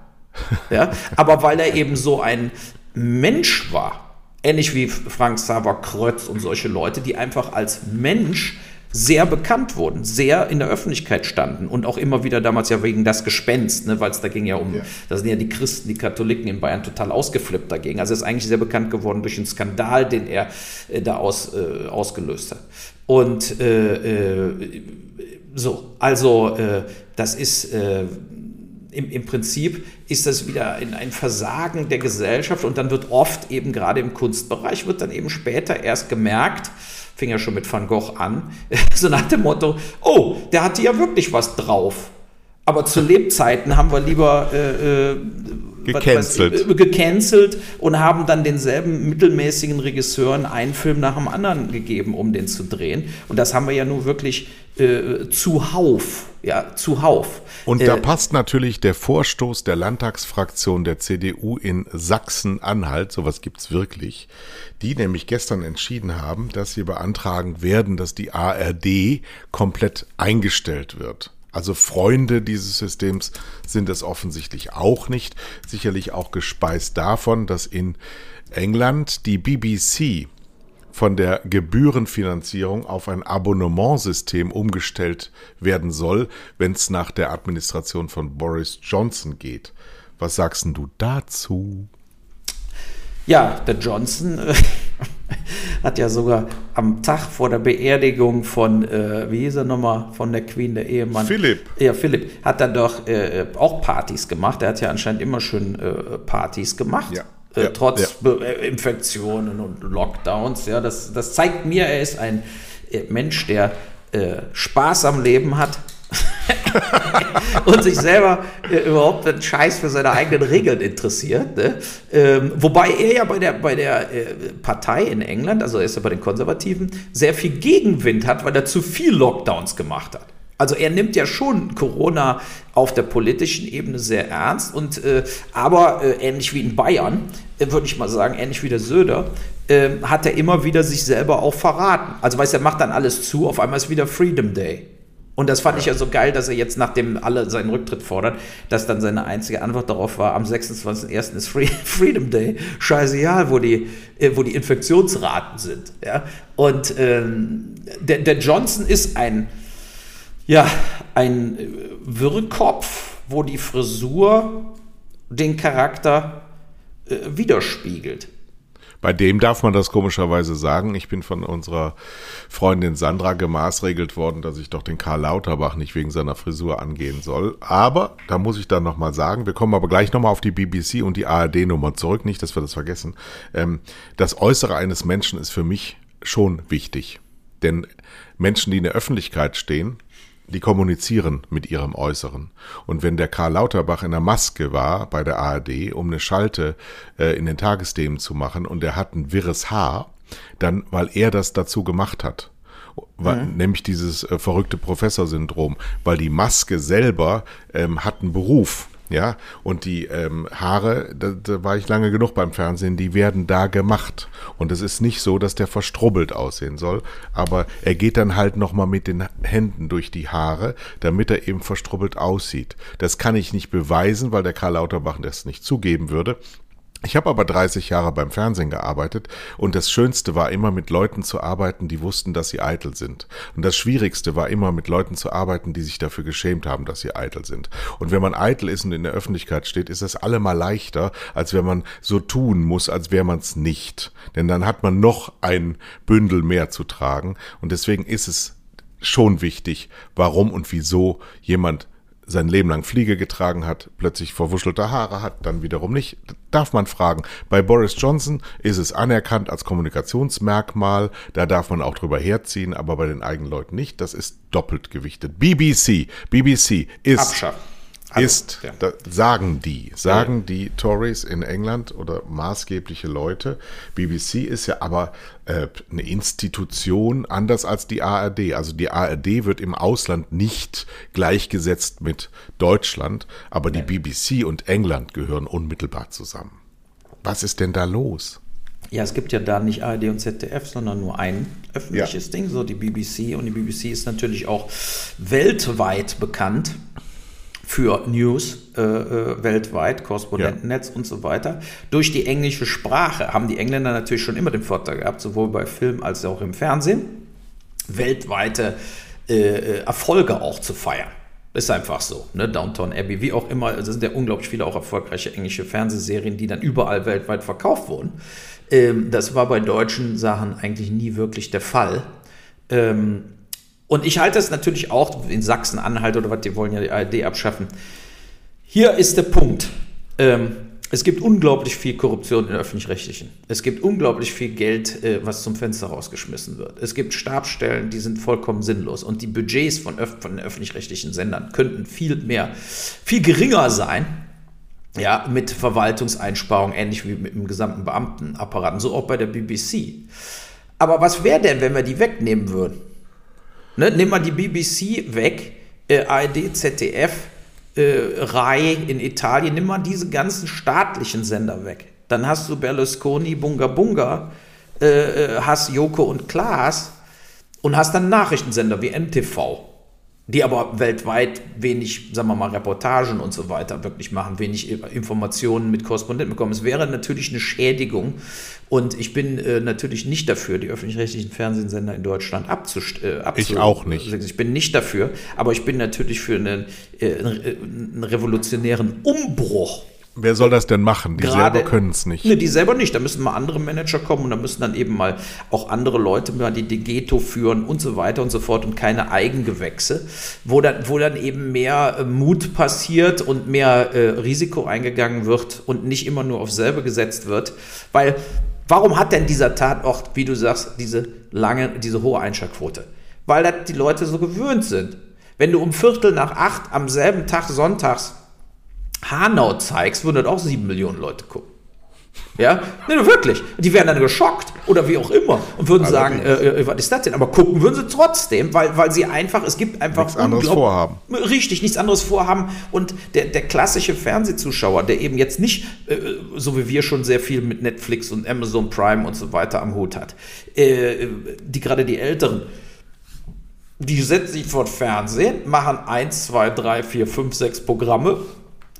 ja, aber weil er eben so ein Mensch war, ähnlich wie Frank Xaver Krötz und solche Leute, die einfach als Mensch sehr bekannt wurden, sehr in der Öffentlichkeit standen und auch immer wieder damals ja wegen das Gespenst, ne, weil es da ging ja um, ja. da sind ja die Christen, die Katholiken in Bayern total ausgeflippt dagegen. Also er ist eigentlich sehr bekannt geworden durch einen Skandal, den er äh, da aus, äh, ausgelöst hat. Und äh, äh so, also äh, das ist äh, im, im Prinzip ist das wieder ein, ein Versagen der Gesellschaft und dann wird oft eben gerade im Kunstbereich wird dann eben später erst gemerkt, fing ja schon mit Van Gogh an, [LAUGHS] so nach dem Motto, oh, der hatte ja wirklich was drauf. Aber zu Lebzeiten haben wir lieber äh, äh, gecancelt. Was, gecancelt und haben dann denselben mittelmäßigen Regisseuren einen Film nach dem anderen gegeben, um den zu drehen. Und das haben wir ja nun wirklich äh, zuhauf, ja, zuhauf. Und da äh, passt natürlich der Vorstoß der Landtagsfraktion der CDU in Sachsen-Anhalt, sowas gibt's wirklich, die nämlich gestern entschieden haben, dass sie beantragen werden, dass die ARD komplett eingestellt wird. Also Freunde dieses Systems sind es offensichtlich auch nicht. Sicherlich auch gespeist davon, dass in England die BBC von der Gebührenfinanzierung auf ein Abonnementsystem umgestellt werden soll, wenn es nach der Administration von Boris Johnson geht. Was sagst du dazu? Ja, der Johnson äh, hat ja sogar am Tag vor der Beerdigung von, äh, wie hieß er nochmal, von der Queen, der Ehemann. Philipp. Ja, Philipp, hat er doch äh, auch Partys gemacht. Er hat ja anscheinend immer schön äh, Partys gemacht. Ja. Äh, ja, trotz ja. Äh, Infektionen und Lockdowns. Ja, das, das zeigt mir, er ist ein Mensch, der Spaß am Leben hat [LAUGHS] und sich selber äh, überhaupt einen Scheiß für seine eigenen Regeln interessiert. Ne? Ähm, wobei er ja bei der, bei der äh, Partei in England, also er ist ja bei den Konservativen, sehr viel Gegenwind hat, weil er zu viel Lockdowns gemacht hat. Also er nimmt ja schon Corona auf der politischen Ebene sehr ernst und äh, aber äh, ähnlich wie in Bayern, äh, würde ich mal sagen, ähnlich wie der Söder, ähm, hat er immer wieder sich selber auch verraten. Also weißt er macht dann alles zu, auf einmal ist wieder Freedom Day. Und das fand ja. ich ja so geil, dass er jetzt, nachdem alle seinen Rücktritt fordern, dass dann seine einzige Antwort darauf war, am 26.01. ist Free [LAUGHS] Freedom Day. Scheiße, ja, wo die, äh, wo die Infektionsraten sind. Ja? Und ähm, der, der Johnson ist ein, ja, ein Wirrkopf, wo die Frisur den Charakter äh, widerspiegelt. Bei dem darf man das komischerweise sagen. Ich bin von unserer Freundin Sandra gemaßregelt worden, dass ich doch den Karl Lauterbach nicht wegen seiner Frisur angehen soll. Aber da muss ich dann nochmal sagen, wir kommen aber gleich nochmal auf die BBC und die ARD-Nummer zurück, nicht, dass wir das vergessen. Ähm, das Äußere eines Menschen ist für mich schon wichtig. Denn Menschen, die in der Öffentlichkeit stehen, die kommunizieren mit ihrem Äußeren. Und wenn der Karl Lauterbach in der Maske war bei der ARD, um eine Schalte äh, in den Tagesthemen zu machen, und er hat ein wirres Haar, dann, weil er das dazu gemacht hat. Weil, mhm. Nämlich dieses äh, verrückte Professorsyndrom, weil die Maske selber ähm, hat einen Beruf. Ja, und die ähm, Haare, da, da war ich lange genug beim Fernsehen, die werden da gemacht. Und es ist nicht so, dass der verstrubbelt aussehen soll, aber er geht dann halt nochmal mit den Händen durch die Haare, damit er eben verstrubbelt aussieht. Das kann ich nicht beweisen, weil der Karl Lauterbach das nicht zugeben würde. Ich habe aber 30 Jahre beim Fernsehen gearbeitet und das Schönste war immer mit Leuten zu arbeiten, die wussten, dass sie eitel sind. Und das Schwierigste war immer mit Leuten zu arbeiten, die sich dafür geschämt haben, dass sie eitel sind. Und wenn man eitel ist und in der Öffentlichkeit steht, ist das allemal leichter, als wenn man so tun muss, als wäre man es nicht. Denn dann hat man noch ein Bündel mehr zu tragen. Und deswegen ist es schon wichtig, warum und wieso jemand sein Leben lang Fliege getragen hat, plötzlich verwuschelte Haare hat, dann wiederum nicht, darf man fragen. Bei Boris Johnson ist es anerkannt als Kommunikationsmerkmal, da darf man auch drüber herziehen, aber bei den eigenen Leuten nicht. Das ist doppelt gewichtet. BBC, BBC ist Abschaffen ist, ja. da, sagen die, sagen ja. die Tories in England oder maßgebliche Leute. BBC ist ja aber äh, eine Institution anders als die ARD. Also die ARD wird im Ausland nicht gleichgesetzt mit Deutschland, aber die BBC und England gehören unmittelbar zusammen. Was ist denn da los? Ja, es gibt ja da nicht ARD und ZDF, sondern nur ein öffentliches ja. Ding, so die BBC. Und die BBC ist natürlich auch weltweit bekannt für News äh, äh, weltweit, Korrespondentennetz ja. und so weiter. Durch die englische Sprache haben die Engländer natürlich schon immer den Vorteil gehabt, sowohl bei Film als auch im Fernsehen, weltweite äh, äh Erfolge auch zu feiern. Ist einfach so. Ne? Downtown Abbey, wie auch immer, es sind ja unglaublich viele auch erfolgreiche englische Fernsehserien, die dann überall weltweit verkauft wurden. Ähm, das war bei deutschen Sachen eigentlich nie wirklich der Fall. Ähm, und ich halte es natürlich auch in Sachsen-Anhalt oder was, die wollen ja die ARD abschaffen. Hier ist der Punkt. Ähm, es gibt unglaublich viel Korruption in öffentlich-rechtlichen. Es gibt unglaublich viel Geld, äh, was zum Fenster rausgeschmissen wird. Es gibt Stabstellen, die sind vollkommen sinnlos. Und die Budgets von, öf von öffentlich-rechtlichen Sendern könnten viel mehr, viel geringer sein. Ja, mit Verwaltungseinsparungen, ähnlich wie mit dem gesamten Beamtenapparat. So auch bei der BBC. Aber was wäre denn, wenn wir die wegnehmen würden? Ne, nimm mal die BBC weg, äh, ARD, ZDF, äh, Rai in Italien, nimm mal diese ganzen staatlichen Sender weg. Dann hast du Berlusconi, Bunga Bunga, äh, äh hast Joko und Klaas und hast dann Nachrichtensender wie NTV die aber weltweit wenig, sagen wir mal, Reportagen und so weiter wirklich machen, wenig Informationen mit Korrespondenten bekommen. Es wäre natürlich eine Schädigung und ich bin äh, natürlich nicht dafür, die öffentlich-rechtlichen Fernsehsender in Deutschland abzust äh, Ich auch nicht. Ich bin nicht dafür, aber ich bin natürlich für einen, äh, einen revolutionären Umbruch Wer soll das denn machen? Die Gerade, selber können es nicht. Ne, die selber nicht. Da müssen mal andere Manager kommen und da müssen dann eben mal auch andere Leute mal die Degeto führen und so weiter und so fort und keine Eigengewächse, wo dann, wo dann eben mehr äh, Mut passiert und mehr äh, Risiko eingegangen wird und nicht immer nur auf selber gesetzt wird. Weil, warum hat denn dieser Tatort, wie du sagst, diese lange, diese hohe Einschaltquote? Weil das die Leute so gewöhnt sind. Wenn du um Viertel nach acht am selben Tag sonntags Hanau zeigst, würden das auch sieben Millionen Leute gucken. Ja, nee, wirklich. Die wären dann geschockt oder wie auch immer und würden sagen, äh, äh, was ist das denn? Aber gucken würden sie trotzdem, weil, weil sie einfach, es gibt einfach nichts anderes vorhaben. Richtig, nichts anderes vorhaben. Und der, der klassische Fernsehzuschauer, der eben jetzt nicht, äh, so wie wir schon sehr viel mit Netflix und Amazon Prime und so weiter am Hut hat, äh, die gerade die Älteren, die setzen sich vor Fernsehen, machen 1, 2, 3, 4, 5, 6 Programme,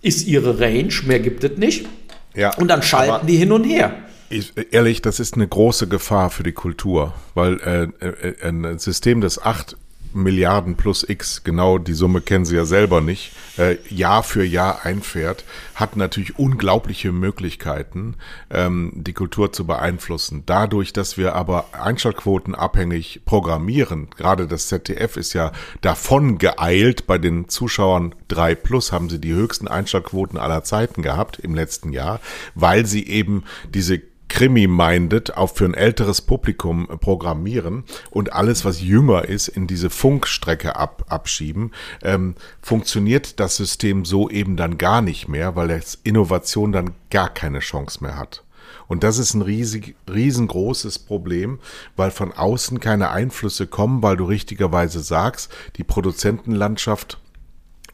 ist ihre Range, mehr gibt es nicht ja, und dann schalten die hin und her. Ich, ehrlich, das ist eine große Gefahr für die Kultur, weil äh, äh, ein System, das acht Milliarden plus X, genau die Summe kennen Sie ja selber nicht, äh, Jahr für Jahr einfährt, hat natürlich unglaubliche Möglichkeiten, ähm, die Kultur zu beeinflussen. Dadurch, dass wir aber Einschaltquoten abhängig programmieren, gerade das ZDF ist ja davon geeilt, bei den Zuschauern 3 plus haben sie die höchsten Einschaltquoten aller Zeiten gehabt im letzten Jahr, weil sie eben diese Krimi-minded auch für ein älteres Publikum programmieren und alles, was jünger ist, in diese Funkstrecke ab, abschieben, ähm, funktioniert das System so eben dann gar nicht mehr, weil das Innovation dann gar keine Chance mehr hat. Und das ist ein riesig, riesengroßes Problem, weil von außen keine Einflüsse kommen, weil du richtigerweise sagst, die Produzentenlandschaft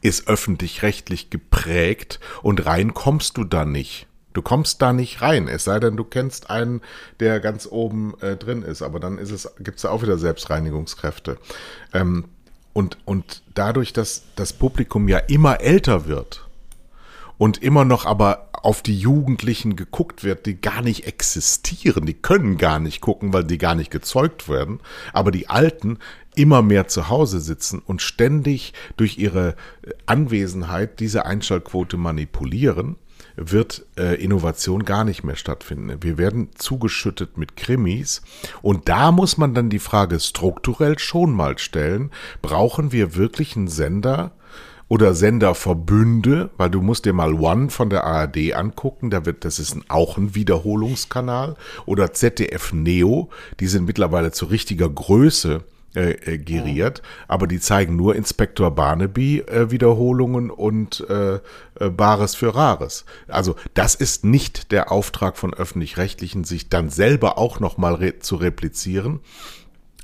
ist öffentlich-rechtlich geprägt und rein kommst du da nicht. Du kommst da nicht rein, es sei denn, du kennst einen, der ganz oben äh, drin ist, aber dann ist es, gibt es auch wieder Selbstreinigungskräfte. Ähm, und, und dadurch, dass das Publikum ja immer älter wird und immer noch aber auf die Jugendlichen geguckt wird, die gar nicht existieren, die können gar nicht gucken, weil die gar nicht gezeugt werden, aber die Alten immer mehr zu Hause sitzen und ständig durch ihre Anwesenheit diese Einschaltquote manipulieren, wird äh, Innovation gar nicht mehr stattfinden. Wir werden zugeschüttet mit Krimis. Und da muss man dann die Frage strukturell schon mal stellen, brauchen wir wirklich einen Sender, oder Senderverbünde, weil du musst dir mal One von der ARD angucken, da wird, das ist ein, auch ein Wiederholungskanal, oder ZDF Neo, die sind mittlerweile zu richtiger Größe äh, äh, geriert, ja. aber die zeigen nur Inspektor Barnaby äh, Wiederholungen und äh, äh, Bares für Rares. Also das ist nicht der Auftrag von öffentlich-rechtlichen, sich dann selber auch noch mal re zu replizieren,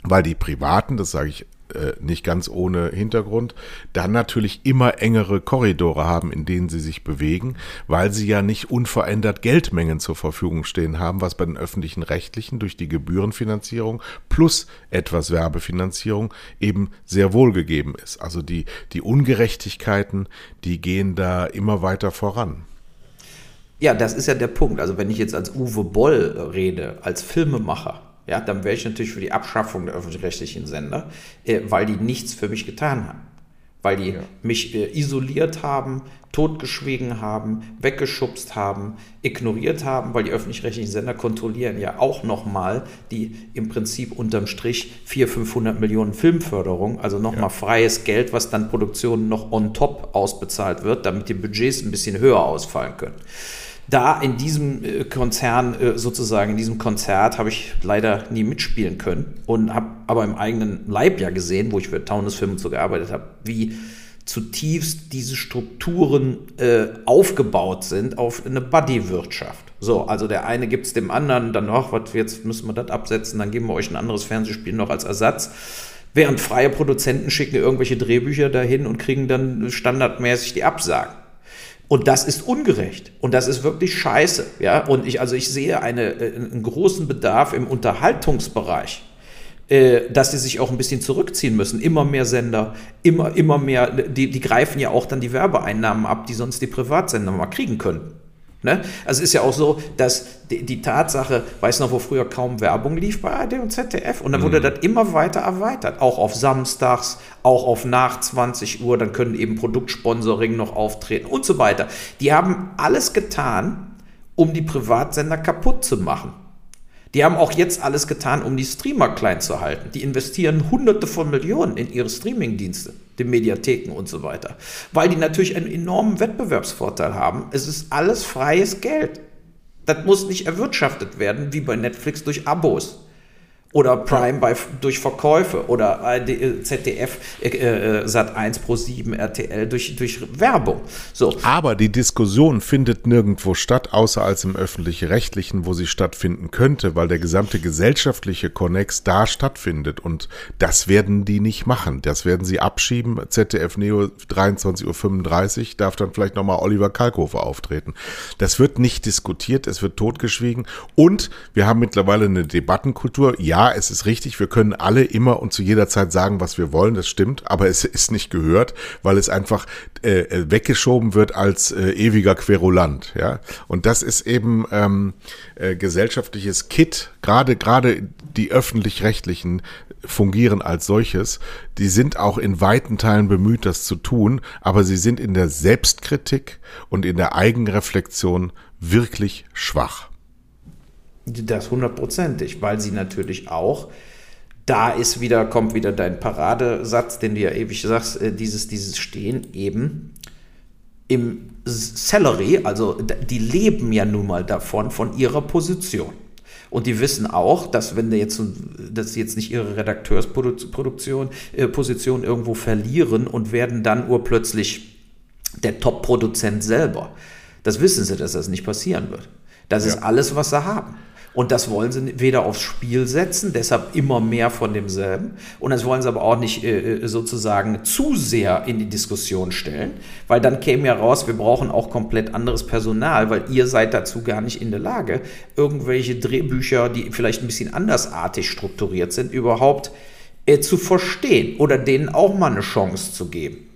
weil die Privaten, das sage ich äh, nicht ganz ohne Hintergrund, dann natürlich immer engere Korridore haben, in denen sie sich bewegen, weil sie ja nicht unverändert Geldmengen zur Verfügung stehen haben, was bei den öffentlichen Rechtlichen durch die Gebührenfinanzierung plus etwas Werbefinanzierung eben sehr wohl gegeben ist. Also die, die Ungerechtigkeiten, die gehen da immer weiter voran. Ja, das ist ja der Punkt. Also wenn ich jetzt als Uwe Boll rede, als Filmemacher, ja, dann wäre ich natürlich für die Abschaffung der öffentlich-rechtlichen Sender, äh, weil die nichts für mich getan haben. Weil die ja. mich äh, isoliert haben, totgeschwiegen haben, weggeschubst haben, ignoriert haben, weil die öffentlich-rechtlichen Sender kontrollieren ja auch nochmal die im Prinzip unterm Strich 400, 500 Millionen Filmförderung, also nochmal ja. freies Geld, was dann Produktionen noch on top ausbezahlt wird, damit die Budgets ein bisschen höher ausfallen können da in diesem äh, Konzern äh, sozusagen, in diesem Konzert habe ich leider nie mitspielen können und habe aber im eigenen Leib ja gesehen, wo ich für Taunus Film und so gearbeitet habe, wie zutiefst diese Strukturen äh, aufgebaut sind auf eine Buddy-Wirtschaft. So, also der eine gibt es dem anderen, dann noch, was jetzt müssen wir das absetzen, dann geben wir euch ein anderes Fernsehspiel noch als Ersatz. Während freie Produzenten schicken irgendwelche Drehbücher dahin und kriegen dann standardmäßig die Absagen. Und das ist ungerecht. Und das ist wirklich scheiße. Ja? Und ich, also ich sehe eine, äh, einen großen Bedarf im Unterhaltungsbereich, äh, dass sie sich auch ein bisschen zurückziehen müssen. Immer mehr Sender, immer, immer mehr, die, die greifen ja auch dann die Werbeeinnahmen ab, die sonst die Privatsender mal kriegen können. Ne? Also es ist ja auch so, dass die, die, Tatsache, weiß noch, wo früher kaum Werbung lief bei ARD und ZDF und dann wurde mhm. das immer weiter erweitert, auch auf Samstags, auch auf nach 20 Uhr, dann können eben Produktsponsoring noch auftreten und so weiter. Die haben alles getan, um die Privatsender kaputt zu machen. Die haben auch jetzt alles getan, um die Streamer klein zu halten. Die investieren Hunderte von Millionen in ihre Streamingdienste, die Mediatheken und so weiter, weil die natürlich einen enormen Wettbewerbsvorteil haben. Es ist alles freies Geld. Das muss nicht erwirtschaftet werden, wie bei Netflix durch Abos. Oder Prime bei, durch Verkäufe oder äh, ZDF, äh, äh, Sat 1 Pro 7, RTL durch, durch Werbung. So. Aber die Diskussion findet nirgendwo statt, außer als im öffentlich-rechtlichen, wo sie stattfinden könnte, weil der gesamte gesellschaftliche Konnex da stattfindet. Und das werden die nicht machen. Das werden sie abschieben. ZDF Neo 23.35 Uhr darf dann vielleicht nochmal Oliver Kalkofer auftreten. Das wird nicht diskutiert, es wird totgeschwiegen. Und wir haben mittlerweile eine Debattenkultur. Ja, ja, es ist richtig, wir können alle immer und zu jeder Zeit sagen, was wir wollen, das stimmt, aber es ist nicht gehört, weil es einfach äh, äh, weggeschoben wird als äh, ewiger Querulant, ja. Und das ist eben ähm, äh, gesellschaftliches Kit, gerade gerade die öffentlich-rechtlichen fungieren als solches. Die sind auch in weiten Teilen bemüht, das zu tun, aber sie sind in der Selbstkritik und in der Eigenreflexion wirklich schwach. Das hundertprozentig, weil sie natürlich auch, da ist wieder, kommt wieder dein Paradesatz, den du ja ewig sagst, äh, dieses, dieses Stehen eben im Salary, also die leben ja nun mal davon, von ihrer Position. Und die wissen auch, dass wenn die jetzt, dass sie jetzt nicht ihre Redakteursproduktion, äh, Position irgendwo verlieren und werden dann urplötzlich der Top-Produzent selber. Das wissen sie, dass das nicht passieren wird. Das ja. ist alles, was sie haben. Und das wollen sie weder aufs Spiel setzen, deshalb immer mehr von demselben. Und das wollen sie aber auch nicht äh, äh, sozusagen zu sehr in die Diskussion stellen, weil dann käme ja raus, wir brauchen auch komplett anderes Personal, weil ihr seid dazu gar nicht in der Lage, irgendwelche Drehbücher, die vielleicht ein bisschen andersartig strukturiert sind, überhaupt äh, zu verstehen oder denen auch mal eine Chance zu geben.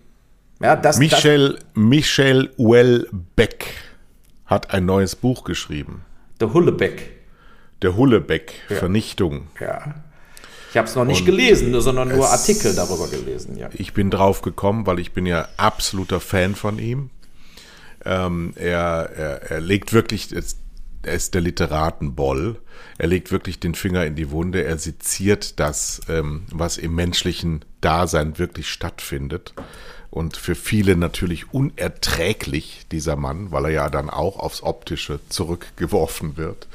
Ja, das, Michel, das, Michel Houellebecq hat ein neues Buch geschrieben. Der Hullebeck der Hullebeck-Vernichtung. Ja. ja. Ich habe es noch nicht und gelesen, sondern nur Artikel darüber gelesen. Ja. Ich bin drauf gekommen, weil ich bin ja absoluter Fan von ihm. Ähm, er, er, er legt wirklich, er ist der Literatenboll. Er legt wirklich den Finger in die Wunde. Er seziert das, ähm, was im menschlichen Dasein wirklich stattfindet. Und für viele natürlich unerträglich, dieser Mann, weil er ja dann auch aufs Optische zurückgeworfen wird.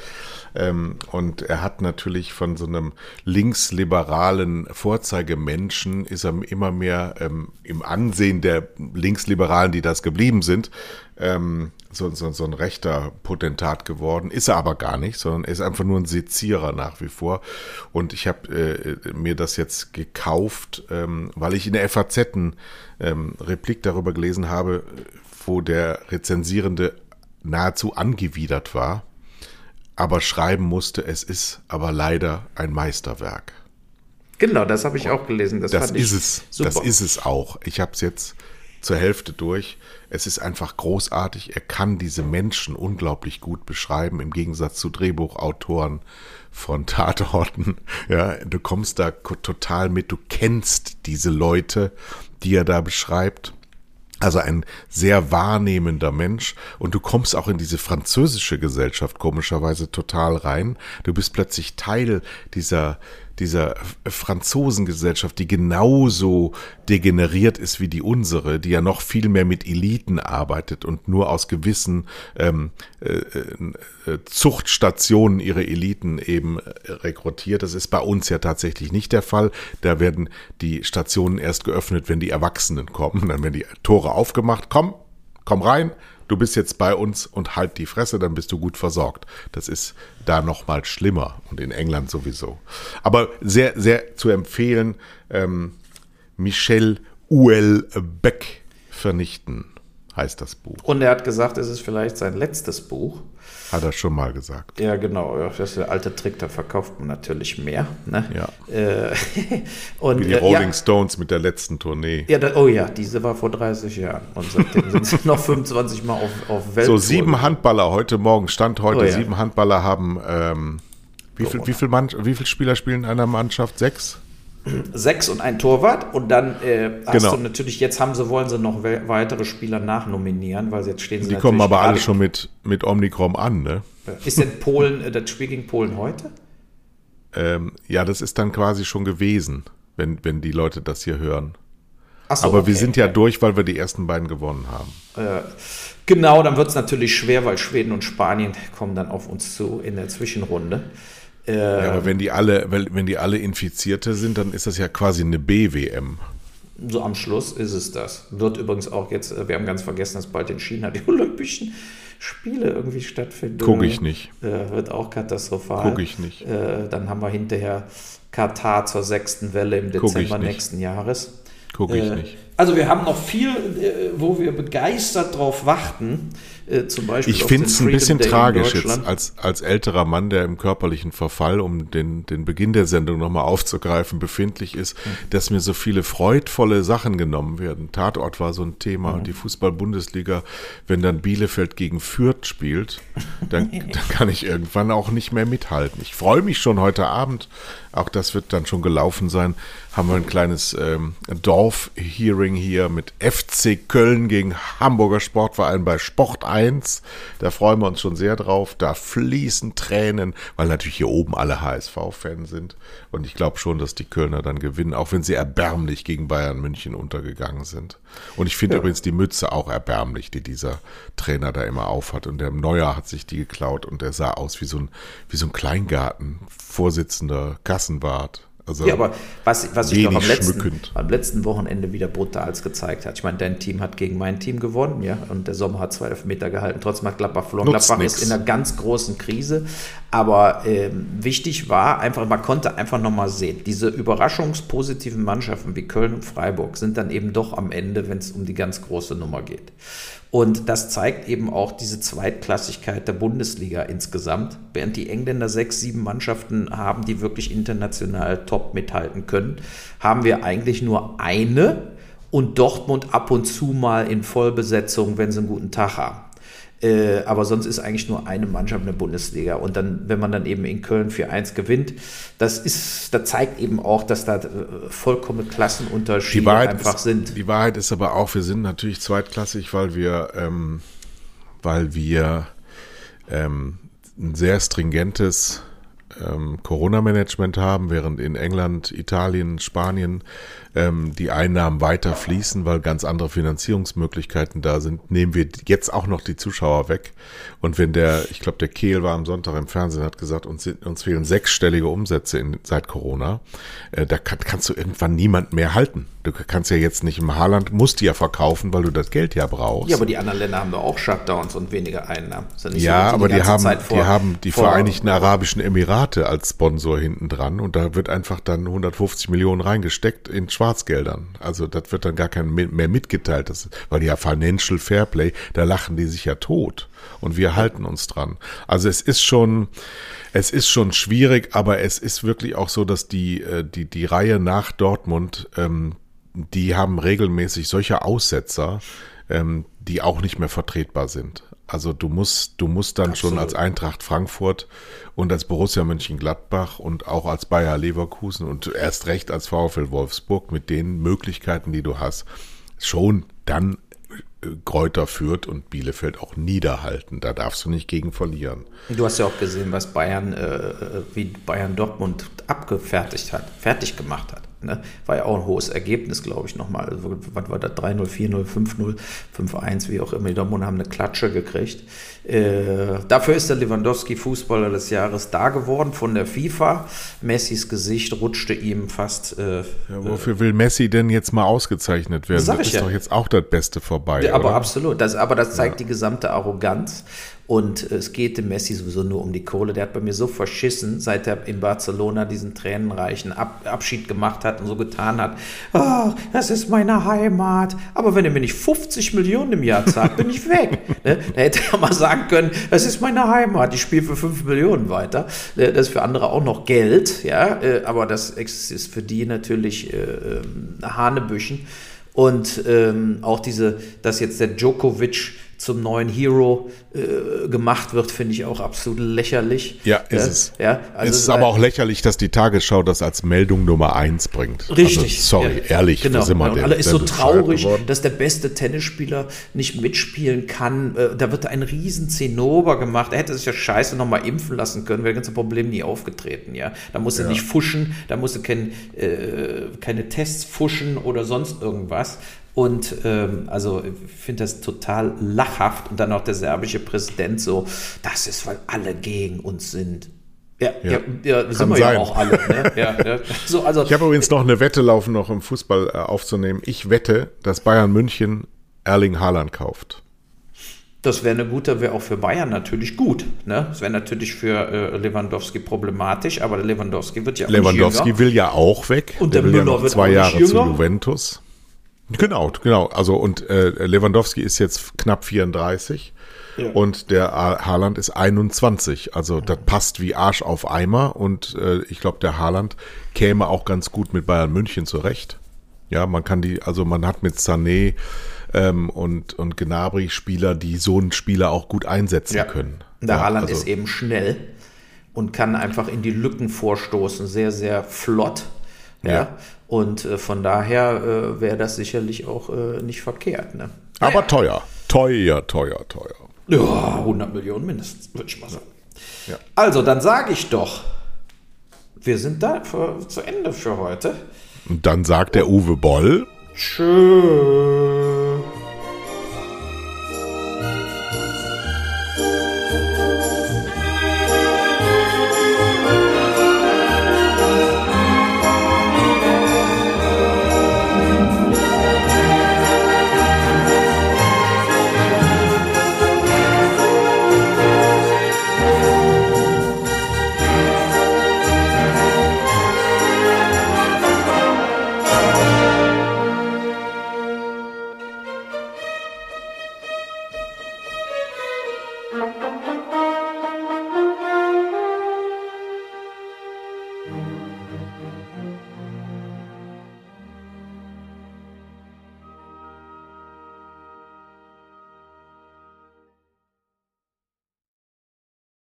Ähm, und er hat natürlich von so einem linksliberalen Vorzeigemenschen ist er immer mehr ähm, im Ansehen der Linksliberalen, die das geblieben sind, ähm, so, so, so ein rechter Potentat geworden. Ist er aber gar nicht, sondern er ist einfach nur ein Sezierer nach wie vor. Und ich habe äh, mir das jetzt gekauft, ähm, weil ich in der FAZ einen ähm, Replik darüber gelesen habe, wo der Rezensierende nahezu angewidert war aber schreiben musste, es ist aber leider ein Meisterwerk. Genau, das habe ich auch gelesen. Das, das ist es. Super. Das ist es auch. Ich habe es jetzt zur Hälfte durch. Es ist einfach großartig. Er kann diese Menschen unglaublich gut beschreiben, im Gegensatz zu Drehbuchautoren von Tatorten. [LAUGHS] Ja, du kommst da total mit. Du kennst diese Leute, die er da beschreibt. Also ein sehr wahrnehmender Mensch und du kommst auch in diese französische Gesellschaft komischerweise total rein. Du bist plötzlich Teil dieser dieser Franzosengesellschaft, die genauso degeneriert ist wie die unsere, die ja noch viel mehr mit Eliten arbeitet und nur aus gewissen ähm, äh, äh, Zuchtstationen ihre Eliten eben rekrutiert. Das ist bei uns ja tatsächlich nicht der Fall. Da werden die Stationen erst geöffnet, wenn die Erwachsenen kommen. Dann werden die Tore aufgemacht. Komm, komm rein du bist jetzt bei uns und halt die Fresse, dann bist du gut versorgt. Das ist da noch mal schlimmer und in England sowieso. Aber sehr, sehr zu empfehlen, ähm, Michel Houellebecq vernichten heißt das Buch. Und er hat gesagt, es ist vielleicht sein letztes Buch. Hat er schon mal gesagt. Ja, genau. Das ist der alte Trick, da verkauft man natürlich mehr. Ne? Ja. Äh, [LAUGHS] und, Wie die Rolling ja, Stones mit der letzten Tournee. Ja, da, oh ja, diese war vor 30 Jahren. Und seitdem sind sie [LAUGHS] noch 25 Mal auf, auf Welt. So, sieben Handballer heute Morgen, Stand heute, oh, ja. sieben Handballer haben. Ähm, wie, viel, wie, viel Mann, wie viele Spieler spielen in einer Mannschaft? Sechs? Sechs und ein Torwart und dann äh, hast genau. du natürlich, jetzt haben sie, wollen sie noch weitere Spieler nachnominieren, weil jetzt stehen sie Die kommen aber alle schon mit, mit Omnicrom an, ne? Ist denn Polen, äh, das Spiel gegen Polen heute? Ähm, ja, das ist dann quasi schon gewesen, wenn, wenn die Leute das hier hören. So, aber okay. wir sind ja durch, weil wir die ersten beiden gewonnen haben. Äh, genau, dann wird es natürlich schwer, weil Schweden und Spanien kommen dann auf uns zu in der Zwischenrunde. Äh, ja, aber wenn die alle, wenn die alle Infizierte sind, dann ist das ja quasi eine B-WM. So am Schluss ist es das. Wird übrigens auch jetzt, äh, wir haben ganz vergessen, dass bald in China die [LAUGHS] Olympischen Spiele irgendwie stattfinden. Gucke ich nicht. Äh, wird auch katastrophal. Gucke ich nicht. Äh, dann haben wir hinterher Katar zur sechsten Welle im Dezember nächsten Jahres. Gucke ich äh, nicht. Also wir haben noch viel, äh, wo wir begeistert drauf warten. Äh, zum Beispiel ich finde es ein bisschen Day tragisch jetzt als, als älterer Mann, der im körperlichen Verfall, um den, den Beginn der Sendung nochmal aufzugreifen, befindlich ist, mhm. dass mir so viele freudvolle Sachen genommen werden. Tatort war so ein Thema. Mhm. Die Fußball-Bundesliga, wenn dann Bielefeld gegen Fürth spielt, dann, [LAUGHS] dann kann ich irgendwann auch nicht mehr mithalten. Ich freue mich schon heute Abend, auch das wird dann schon gelaufen sein, haben wir ein kleines ähm, Dorf-Hearing hier mit FC Köln gegen Hamburger Sportverein bei Sport 1. Da freuen wir uns schon sehr drauf. Da fließen Tränen, weil natürlich hier oben alle HSV-Fans sind. Und ich glaube schon, dass die Kölner dann gewinnen, auch wenn sie erbärmlich gegen Bayern München untergegangen sind. Und ich finde ja. übrigens die Mütze auch erbärmlich, die dieser Trainer da immer aufhat. Und der Neuer hat sich die geklaut und der sah aus wie so ein, wie so ein Kleingarten, Vorsitzender Kassenwart. Also ja, aber was, was sich doch am letzten, am letzten Wochenende wieder brutal gezeigt hat. Ich meine, dein Team hat gegen mein Team gewonnen, ja, und der Sommer hat zwei Meter gehalten. Trotzdem hat Gladbach verloren. Nutzt Gladbach nix. ist in einer ganz großen Krise. Aber ähm, wichtig war einfach, man konnte einfach nochmal sehen, diese überraschungspositiven Mannschaften wie Köln und Freiburg sind dann eben doch am Ende, wenn es um die ganz große Nummer geht. Und das zeigt eben auch diese Zweitklassigkeit der Bundesliga insgesamt. Während die Engländer sechs, sieben Mannschaften haben, die wirklich international top mithalten können, haben wir eigentlich nur eine und Dortmund ab und zu mal in Vollbesetzung, wenn sie einen guten Tag haben. Äh, aber sonst ist eigentlich nur eine Mannschaft in der Bundesliga. Und dann, wenn man dann eben in Köln 4-1 gewinnt, das ist, da zeigt eben auch, dass da äh, vollkommen Klassenunterschiede einfach ist, sind. Die Wahrheit ist aber auch, wir sind natürlich zweitklassig, weil wir, ähm, weil wir ähm, ein sehr stringentes ähm, Corona-Management haben, während in England, Italien, Spanien ähm, die Einnahmen weiter fließen, weil ganz andere Finanzierungsmöglichkeiten da sind, nehmen wir jetzt auch noch die Zuschauer weg. Und wenn der, ich glaube, der Kehl war am Sonntag im Fernsehen, hat gesagt, uns, uns fehlen sechsstellige Umsätze in, seit Corona, äh, da kann, kannst du irgendwann niemand mehr halten. Du kannst ja jetzt nicht im Haarland, musst die ja verkaufen, weil du das Geld ja brauchst. Ja, aber die anderen Länder haben doch auch Shutdowns und weniger Einnahmen. Ja, so, aber die, die haben, vor, die haben die Vereinigten Arabischen Emirate als Sponsor hinten dran und da wird einfach dann 150 Millionen reingesteckt in Schwarzgeldern. Also das wird dann gar kein mehr mitgeteilt, das, weil ja Financial Fairplay, da lachen die sich ja tot und wir halten uns dran. Also es ist schon, es ist schon schwierig, aber es ist wirklich auch so, dass die, äh, die, die Reihe nach Dortmund, ähm, die haben regelmäßig solche Aussetzer, ähm, die auch nicht mehr vertretbar sind. Also du musst, du musst dann Absolut. schon als Eintracht Frankfurt und als Borussia Mönchengladbach und auch als Bayer Leverkusen und erst recht als VfL Wolfsburg mit den Möglichkeiten, die du hast, schon dann Kräuter führt und Bielefeld auch niederhalten. Da darfst du nicht gegen verlieren. Du hast ja auch gesehen, was Bayern, äh, wie Bayern Dortmund abgefertigt hat, fertig gemacht hat. Ne? War ja auch ein hohes Ergebnis, glaube ich, nochmal. Also, was war das? 3-0, 4-0, 5-0, 5-1, wie auch immer. Die Dortmund haben eine Klatsche gekriegt. Äh, dafür ist der Lewandowski Fußballer des Jahres da geworden von der FIFA. Messis Gesicht rutschte ihm fast. Äh, ja, wofür will Messi denn jetzt mal ausgezeichnet werden? Das ist ja. doch jetzt auch das Beste vorbei. Ja, aber oder? absolut. Das, aber das zeigt die gesamte Arroganz. Und es geht dem Messi sowieso nur um die Kohle. Der hat bei mir so verschissen, seit er in Barcelona diesen tränenreichen Ab Abschied gemacht hat und so getan hat. Oh, das ist meine Heimat. Aber wenn er mir nicht 50 Millionen im Jahr zahlt, bin ich weg. [LAUGHS] ne? Da hätte er mal sagen können, das ist meine Heimat. Ich spiele für 5 Millionen weiter. Ne? Das ist für andere auch noch Geld. Ja, äh, aber das ist für die natürlich äh, ähm, Hanebüchen. Und ähm, auch diese, dass jetzt der Djokovic zum neuen Hero äh, gemacht wird, finde ich auch absolut lächerlich. Ja, ist äh, es. Ja, also es ist aber auch lächerlich, dass die Tagesschau das als Meldung Nummer eins bringt. Richtig. Also, sorry, ja, ehrlich. Genau. Sind wir und alle ist so traurig, dass der beste Tennisspieler nicht mitspielen kann. Äh, da wird ein riesen Zinnober gemacht. Er hätte sich ja scheiße nochmal impfen lassen können, wäre das ganze Problem nie aufgetreten. Ja, Da muss er ja. nicht fuschen, da muss er kein, äh, keine Tests fuschen oder sonst irgendwas. Und ähm, also ich finde das total lachhaft. Und dann auch der serbische Präsident so, das ist, weil alle gegen uns sind. Ja, ja, ja, ja sind wir sein. ja auch alle. Ne? [LAUGHS] ja, so, also, ich habe übrigens noch eine Wette laufen, noch im Fußball äh, aufzunehmen. Ich wette, dass Bayern München Erling Haaland kauft. Das wäre eine gute, wäre auch für Bayern natürlich gut. Ne? Das wäre natürlich für äh, Lewandowski problematisch, aber Lewandowski wird ja auch Lewandowski will ja auch weg. Und der, der Müller ja wird zwei Jahre zu Juventus. Genau, genau. Also und äh, Lewandowski ist jetzt knapp 34 ja. und der Haaland ist 21. Also das passt wie Arsch auf Eimer und äh, ich glaube, der Haaland käme auch ganz gut mit Bayern München zurecht. Ja, man kann die, also man hat mit Sané ähm, und, und Gnabry Spieler, die so einen Spieler auch gut einsetzen ja. können. Der ja, Haaland also. ist eben schnell und kann einfach in die Lücken vorstoßen, sehr, sehr flott. Ja. ja. Und äh, von daher äh, wäre das sicherlich auch äh, nicht verkehrt. Ne? Aber teuer. Teuer, teuer, teuer. Ja, 100 Millionen mindestens, würde ich mal sagen. Ja. Also, dann sage ich doch, wir sind da für, zu Ende für heute. Und dann sagt der Uwe Boll. Tschüss.